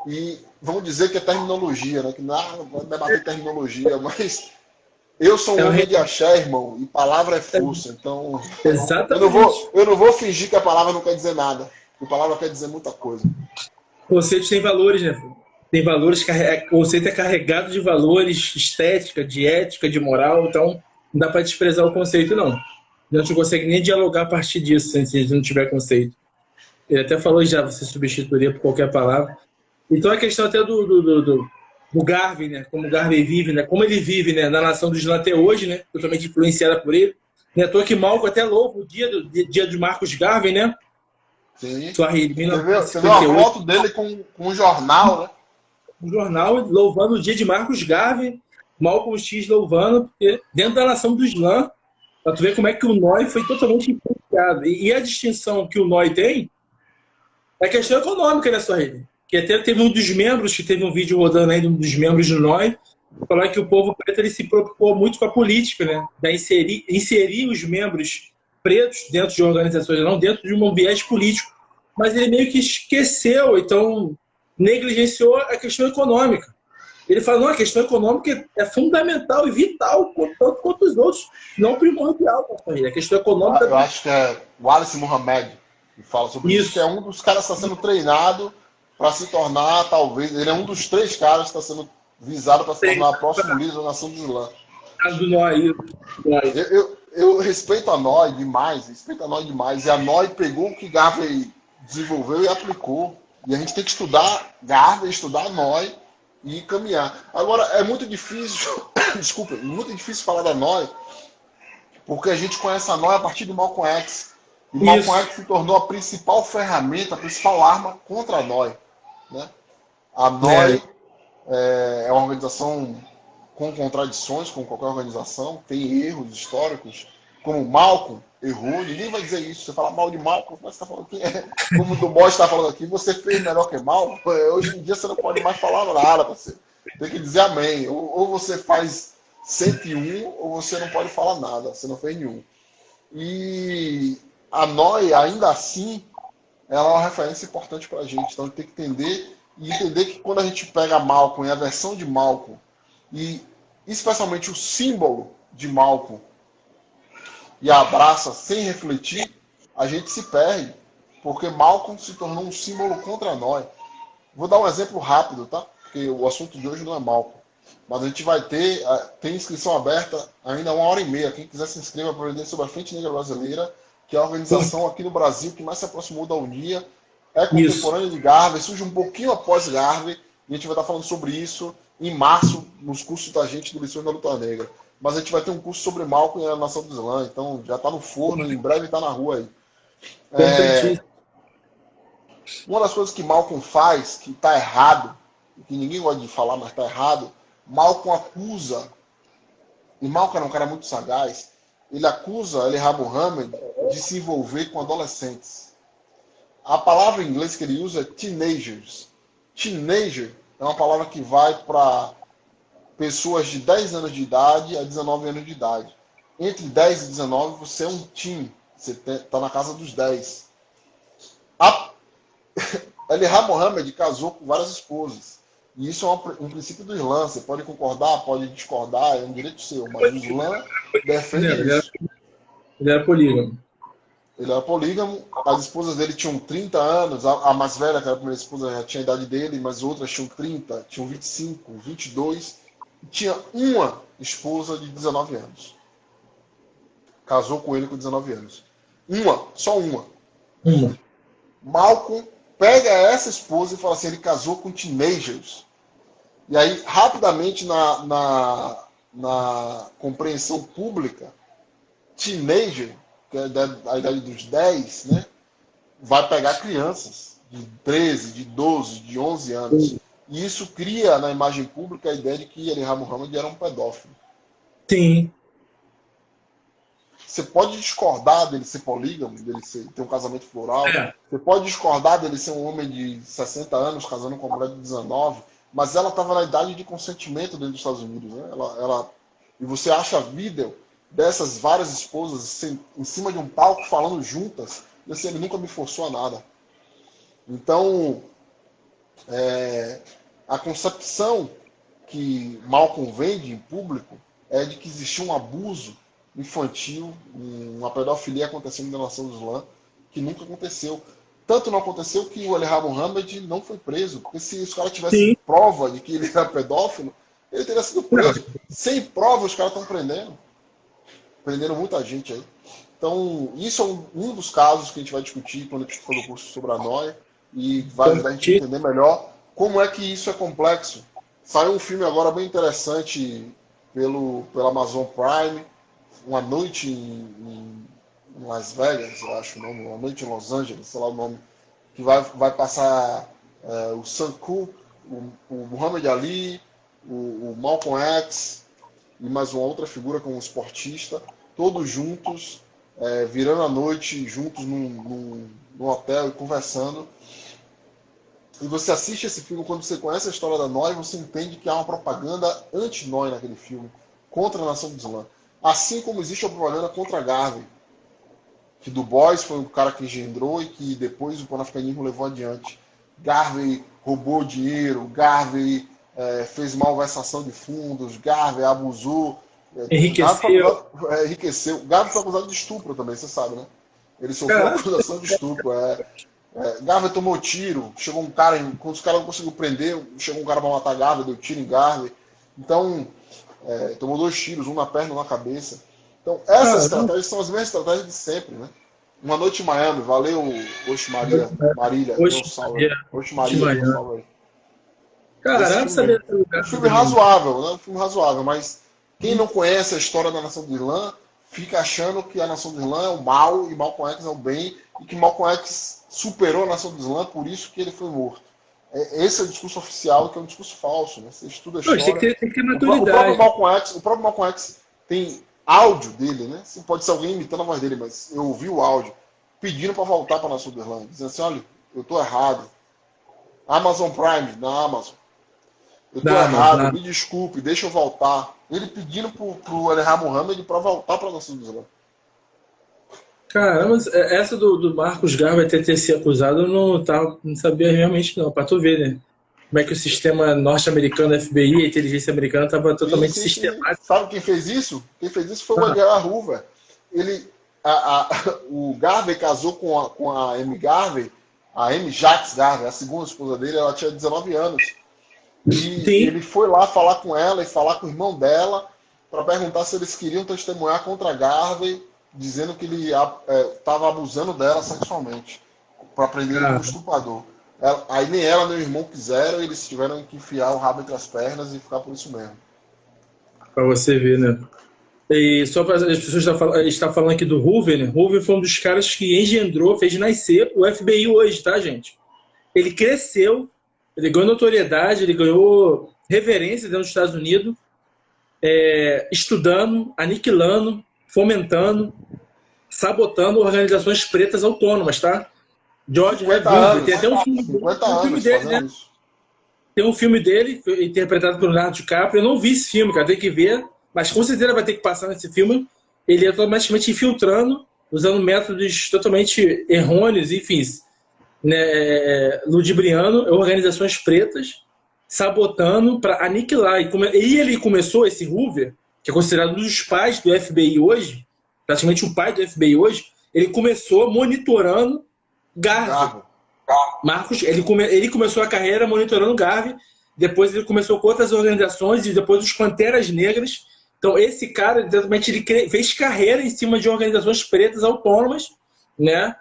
e vamos dizer que é terminologia, né? Que não vai debater terminologia, mas eu sou um é homem de axé, irmão, e palavra é força. Então, Exatamente. Eu não, vou, eu não vou fingir que a palavra não quer dizer nada. A palavra quer dizer muita coisa. O conceito tem valores, né? Tem valores, o conceito é carregado de valores estética, de ética, de moral, então não dá para desprezar o conceito, não. A gente não consegue nem dialogar a partir disso se não tiver conceito. Ele até falou já, você substituiria por qualquer palavra. Então a questão até do, do, do, do, do Garvey, né? Como o Garvey vive, né? Como ele vive né? na nação do Islã até hoje, né? Totalmente influenciada por ele. Não é à toa que Malco até louco o dia, do, dia de Marcos Garvey, né? Sim. Suahili, você, viu, você viu a foto dele com, com um jornal, né? Um jornal louvando o dia de Marcos Garvey, Malcolm X louvando, porque dentro da nação do Islã, para tu ver como é que o NOI foi totalmente influenciado. E, a distinção que o NOI tem é a questão econômica, né, Sorride? Que até teve um dos membros, que teve um vídeo rodando aí, um dos membros do NOI, falar que o povo preto ele se preocupou muito com a política, né? Da inserir, inserir os membros pretos dentro de organizações, não dentro de um ambiente político. Mas ele meio que esqueceu, então negligenciou a questão econômica. Ele fala, não, a questão econômica é fundamental e vital, tanto quanto os outros, não primordial para a questão econômica... Eu acho que é o Alice Mohamed que fala sobre isso. isso, que é um dos caras que está sendo treinado para se tornar, talvez, ele é um dos três caras que está sendo visado para se tornar o próximo líder da nação do Islã. Do Noi. Eu, eu, eu, respeito a Noi demais, respeito a Noi demais. E a Noi pegou o que Garvey desenvolveu e aplicou. E a gente tem que estudar Garvey, estudar Noi e caminhar. Agora, é muito difícil, desculpa, muito difícil falar da Noi, porque a gente conhece a Noi a partir do Malcolm X. E o Malcolm X se tornou a principal ferramenta, a principal arma contra a Noi. Né? A Noi é. é uma organização com contradições, como qualquer organização, tem erros históricos, como Malcolm errou, ninguém vai dizer isso. Você fala mal de Malcolm, você está falando é, como o Dumont está falando aqui, você fez melhor que mal. Hoje em dia você não pode mais falar nada, você tem que dizer amém. Ou, ou você faz 101 ou você não pode falar nada, você não fez nenhum. E a NOI, ainda assim, ela é uma referência importante para a gente. Então tem que entender e entender que quando a gente pega Malcolm e a versão de Malcolm, e especialmente o símbolo de Malcolm, e abraça sem refletir, a gente se perde, porque Malcolm se tornou um símbolo contra nós. Vou dar um exemplo rápido, tá? Porque o assunto de hoje não é Malcolm. Mas a gente vai ter, tem inscrição aberta ainda uma hora e meia. Quem quiser se inscreva para aprender sobre a Frente Negra Brasileira, que é a organização aqui no Brasil que mais se aproximou da Unia. É contemporânea de Garvey, surge um pouquinho após Garvey, e a gente vai estar falando sobre isso em março, nos cursos da gente do Lições da Luta Negra mas a gente vai ter um curso sobre Malcolm e a Nação do Islã, então já está no forno, em breve está na rua aí. É, uma das coisas que Malcolm faz, que está errado, que ninguém gosta de falar, mas está errado, Malcolm acusa, e Malcolm é um cara muito sagaz, ele acusa Eli Muhammad de se envolver com adolescentes. A palavra em inglês que ele usa é teenagers. Teenager é uma palavra que vai para pessoas de 10 anos de idade a 19 anos de idade. Entre 10 e 19, você é um teen. Você está na casa dos 10. A... Elihar Mohammed casou com várias esposas. E isso é um, princípio do Islã. Você pode concordar, pode discordar, é um direito seu. Mas o Islã defende ele isso. Ele era polígamo. Ele era polígamo. As esposas dele tinham 30 anos. A, a mais velha, que era a primeira esposa, já tinha a idade dele, mas outras tinham 30, tinham 25, 22. Tinha uma esposa de 19 anos. Casou com ele com 19 anos. Uma, só uma. Uma. Malcolm pega essa esposa e fala assim: ele casou com teenagers. E aí, rapidamente, na, na, na compreensão pública, teenager, que é a idade dos 10, né, vai pegar crianças de 13, de 12, de 11 anos. E isso cria na imagem pública a ideia de que Elihar Muhammad era um pedófilo. Sim. Você pode discordar dele ser polígamo, dele ser, ter um casamento floral. É. Você pode discordar dele ser um homem de 60 anos casando com uma mulher de 19, mas ela estava na idade de consentimento dentro dos Estados Unidos. Né? Ela, ela, e você acha vídeo dessas várias esposas em cima de um palco falando juntas, e assim, ele nunca me forçou a nada. Então, é, a concepção que Malcolm vende em público é de que existia um abuso infantil, uma pedofilia acontecendo na nação do Islã, que nunca aconteceu. Tanto não aconteceu que o Elihar Mohammed não foi preso, porque se os caras tivessem Sim. prova de que ele era pedófilo, ele teria sido preso. Sem prova, os caras estão prendendo. Prenderam muita gente aí. Então, isso é um, um, dos casos que a gente vai discutir quando a gente for no curso sobre a noia e vai ajudar a gente a entender melhor como é que isso é complexo. Saiu um filme agora bem interessante pelo, pelo Amazon Prime, Uma Noite em, em Las Vegas, eu acho o nome, Uma Noite em Los Angeles, sei lá o nome, que vai, vai passar é, o Cooke, o, o Muhammad Ali, o, o Malcolm X e mais uma outra figura como esportista, todos juntos, é, virando a noite juntos num, num, num hotel e conversando e você assiste esse filme, quando você conhece a história da Noi, você entende que há uma propaganda anti-Noi naquele filme, contra a nação do Islã. Assim como existe a propaganda contra Garvey, que Du Bois foi o cara que engendrou e que depois o panafricanismo levou adiante. Garvey roubou dinheiro, Garvey é, fez malversação de fundos, Garvey abusou. É, enriqueceu. É, enriqueceu. Garvey foi acusado de estupro também, você sabe, né? Ele sofreu acusação de estupro. É. É, Garvey tomou tiro, chegou um cara, quando os caras não conseguiram prender, chegou um cara para matar Garvey, deu tiro em Garvey. Então, é, tomou dois tiros, um na perna e um na cabeça. Então, essas estratégias são as mesmas estratégias de sempre, né? Uma noite em Miami, valeu, Oxe Maria, Marília, Oxe Maria, Oxe Maria, salve Caramba, sabia um filme razoável, né? Um filme razoável, mas quem não conhece a história da nação do Irlã fica achando que a nação do Irlã é o mal e Malcolm X é o bem e que Malcolm X superou a nação do Islã, por isso que ele foi morto. É, esse é o discurso oficial, que é um discurso falso. Né? Você estuda a história. Tem, que ter, tem que ter maturidade. O próprio, Malcolm X, o próprio Malcolm X tem áudio dele, né? Pode ser alguém imitando a voz dele, mas eu ouvi o áudio pedindo para voltar para a nação do Islã, dizendo assim: olha, eu estou errado. Amazon Prime, na Amazon. Eu estou errado, não. me desculpe, deixa eu voltar. Ele pedindo para o Elhar Mohammed para voltar para a nação do Islã. Caramba, essa do, do Marcos Garvey ter, ter sido acusado, eu não, tava, não sabia realmente não, para tu ver, né? Como é que o sistema norte-americano, FBI, a inteligência americana, estava totalmente sim, sim, sistemático. Sabe quem fez isso? Quem fez isso foi o ah. Hoover. Ele, a, a, o Garvey casou com a, com a Amy Garvey, a Amy Jacques Garvey, a segunda esposa dele, ela tinha 19 anos. E sim. ele foi lá falar com ela e falar com o irmão dela para perguntar se eles queriam testemunhar contra Garvey dizendo que ele estava é, abusando dela sexualmente para prender ah. um estuprador. Ela, aí nem ela nem o irmão quiseram, eles tiveram que enfiar o rabo entre as pernas e ficar por isso mesmo. Para você ver, né? E só para as pessoas estão falando aqui do Hoover, né? Hoover foi um dos caras que engendrou, fez nascer o FBI hoje, tá, gente? Ele cresceu, ele ganhou notoriedade, ele ganhou reverência dentro dos Estados Unidos, é, estudando, aniquilando, fomentando, sabotando organizações pretas autônomas, tá? George Redwood, tem até um filme, um filme dele, né? Tem um filme dele, interpretado por Leonardo DiCaprio. Eu não vi esse filme, cara, tem que ver, mas com certeza vai ter que passar nesse filme. Ele é automaticamente infiltrando, usando métodos totalmente errôneos, enfim, né, ludibriando organizações pretas, sabotando para aniquilar. E, come... e ele começou, esse Hoover, que é considerado um dos pais do FBI hoje, praticamente o pai do FBI hoje, ele começou monitorando Garvey. Marcos, ele, come... ele começou a carreira monitorando Garvey, depois ele começou com outras organizações e depois os Panteras Negras. Então, esse cara, exatamente, ele fez carreira em cima de organizações pretas autônomas, né?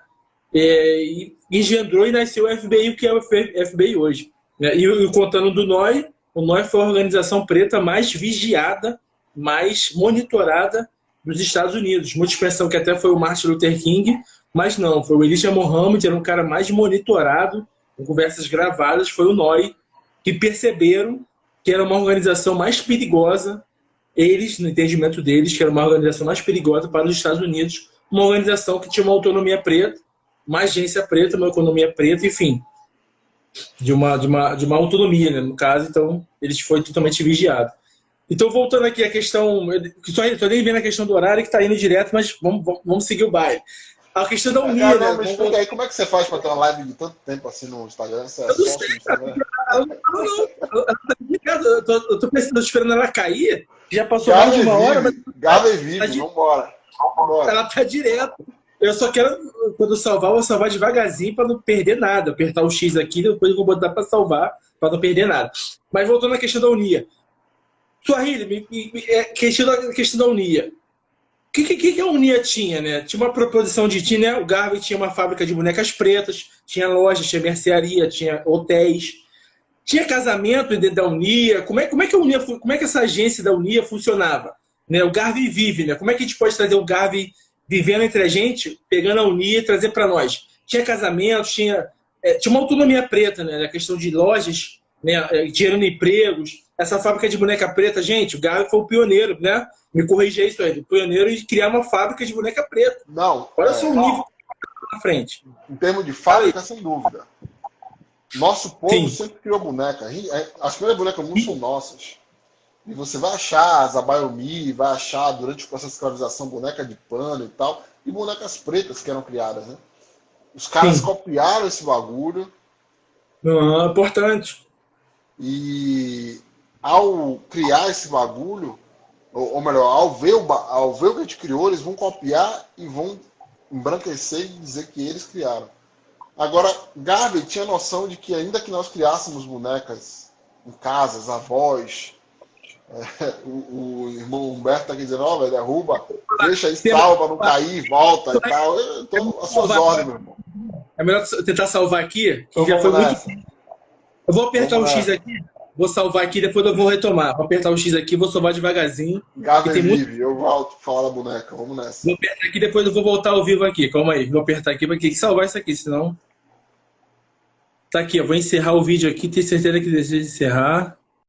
E engendrou e nasceu o FBI, o que é o FBI hoje. Né? E, contando do NOI, o NOI foi a organização preta mais vigiada, mais monitorada dos Estados Unidos. Muitos pensam que até foi o Martin Luther King, mas não, foi o Elijah Muhammad, era um cara mais monitorado, com conversas gravadas, foi o NOI, que perceberam que era uma organização mais perigosa, eles, no entendimento deles, que era uma organização mais perigosa para os Estados Unidos, uma organização que tinha uma autonomia preta, uma agência preta, uma economia preta, enfim, de uma, de uma, de uma autonomia, né, no caso, então eles foi totalmente vigiado. Então, voltando aqui à questão, estou nem vendo a questão do horário que está indo direto, mas vamos, vamos seguir o baile. A questão da Unia, é, não, né? explica aí, como é que você faz para ter uma live de tanto tempo assim no Instagram? Você eu não sei, não, não, eu tô pensando, esperando ela cair, já passou mais de uma hora, mas... Gava e vive, tá vambora. vambora. Ela tá direto. Eu só quero, quando salvar, eu vou salvar devagarzinho para não perder nada. Apertar o X aqui, depois eu vou botar para salvar, para não perder nada. Mas voltando à questão da Unia. Suahili, é, questão da, questão da Unia. O que, que, que, a Unia tinha, né? Tinha uma proposição de. Tinha, né? O Garvey tinha uma fábrica de bonecas pretas, tinha lojas, tinha mercearia, tinha hotéis, tinha casamento dentro da Unia. Como é, como é que a Unia, como é que essa agência da Unia funcionava? Né? O Garvey vive, né? Como é que a gente pode trazer o Garvey vivendo entre a gente, pegando a Unia e trazer para nós. Tinha casamentos, tinha, é, tinha uma autonomia preta, né? A questão de lojas, né? É, gerando empregos. Essa fábrica de boneca preta, gente, o Galo foi o pioneiro, né? Me corrigi isso aí, o pioneiro de criar uma fábrica de boneca preta. Não. Olha é, só o nível na frente. Em termos de fábrica, sem dúvida. Nosso povo Sim. sempre criou boneca. É, as primeiras bonecas do mundo são nossas. E você vai achar as Abayomi, vai achar durante o processo de escravização boneca de pano e tal, e bonecas pretas que eram criadas, né? Os caras Sim. copiaram esse bagulho. Ah, importante. E ao criar esse bagulho, ou, ou melhor, ao ver, o, ao ver o que a gente criou, eles vão copiar e vão embranquecer e dizer que eles criaram. Agora, Gabi tinha noção de que ainda que nós criássemos bonecas em casas, avós, é, o, o, irmão Humberto está aqui dizendo, ó, oh, derruba, deixa aí, salva, não cair, volta e tal. Eu tô as suas ordens, meu irmão. É melhor tentar salvar aqui, que já foi nessa. muito. Eu vou apertar o X aqui, vou salvar aqui, depois eu vou retomar. Vou apertar o X aqui, vou salvar devagarzinho. Gado vive, muito... eu volto da boneca, vamos nessa. Vou apertar aqui, depois eu vou voltar ao vivo aqui. Calma aí, vou apertar aqui para que salvar isso aqui, senão. Tá aqui, eu vou encerrar o vídeo aqui, tenho certeza que deseja encerrar.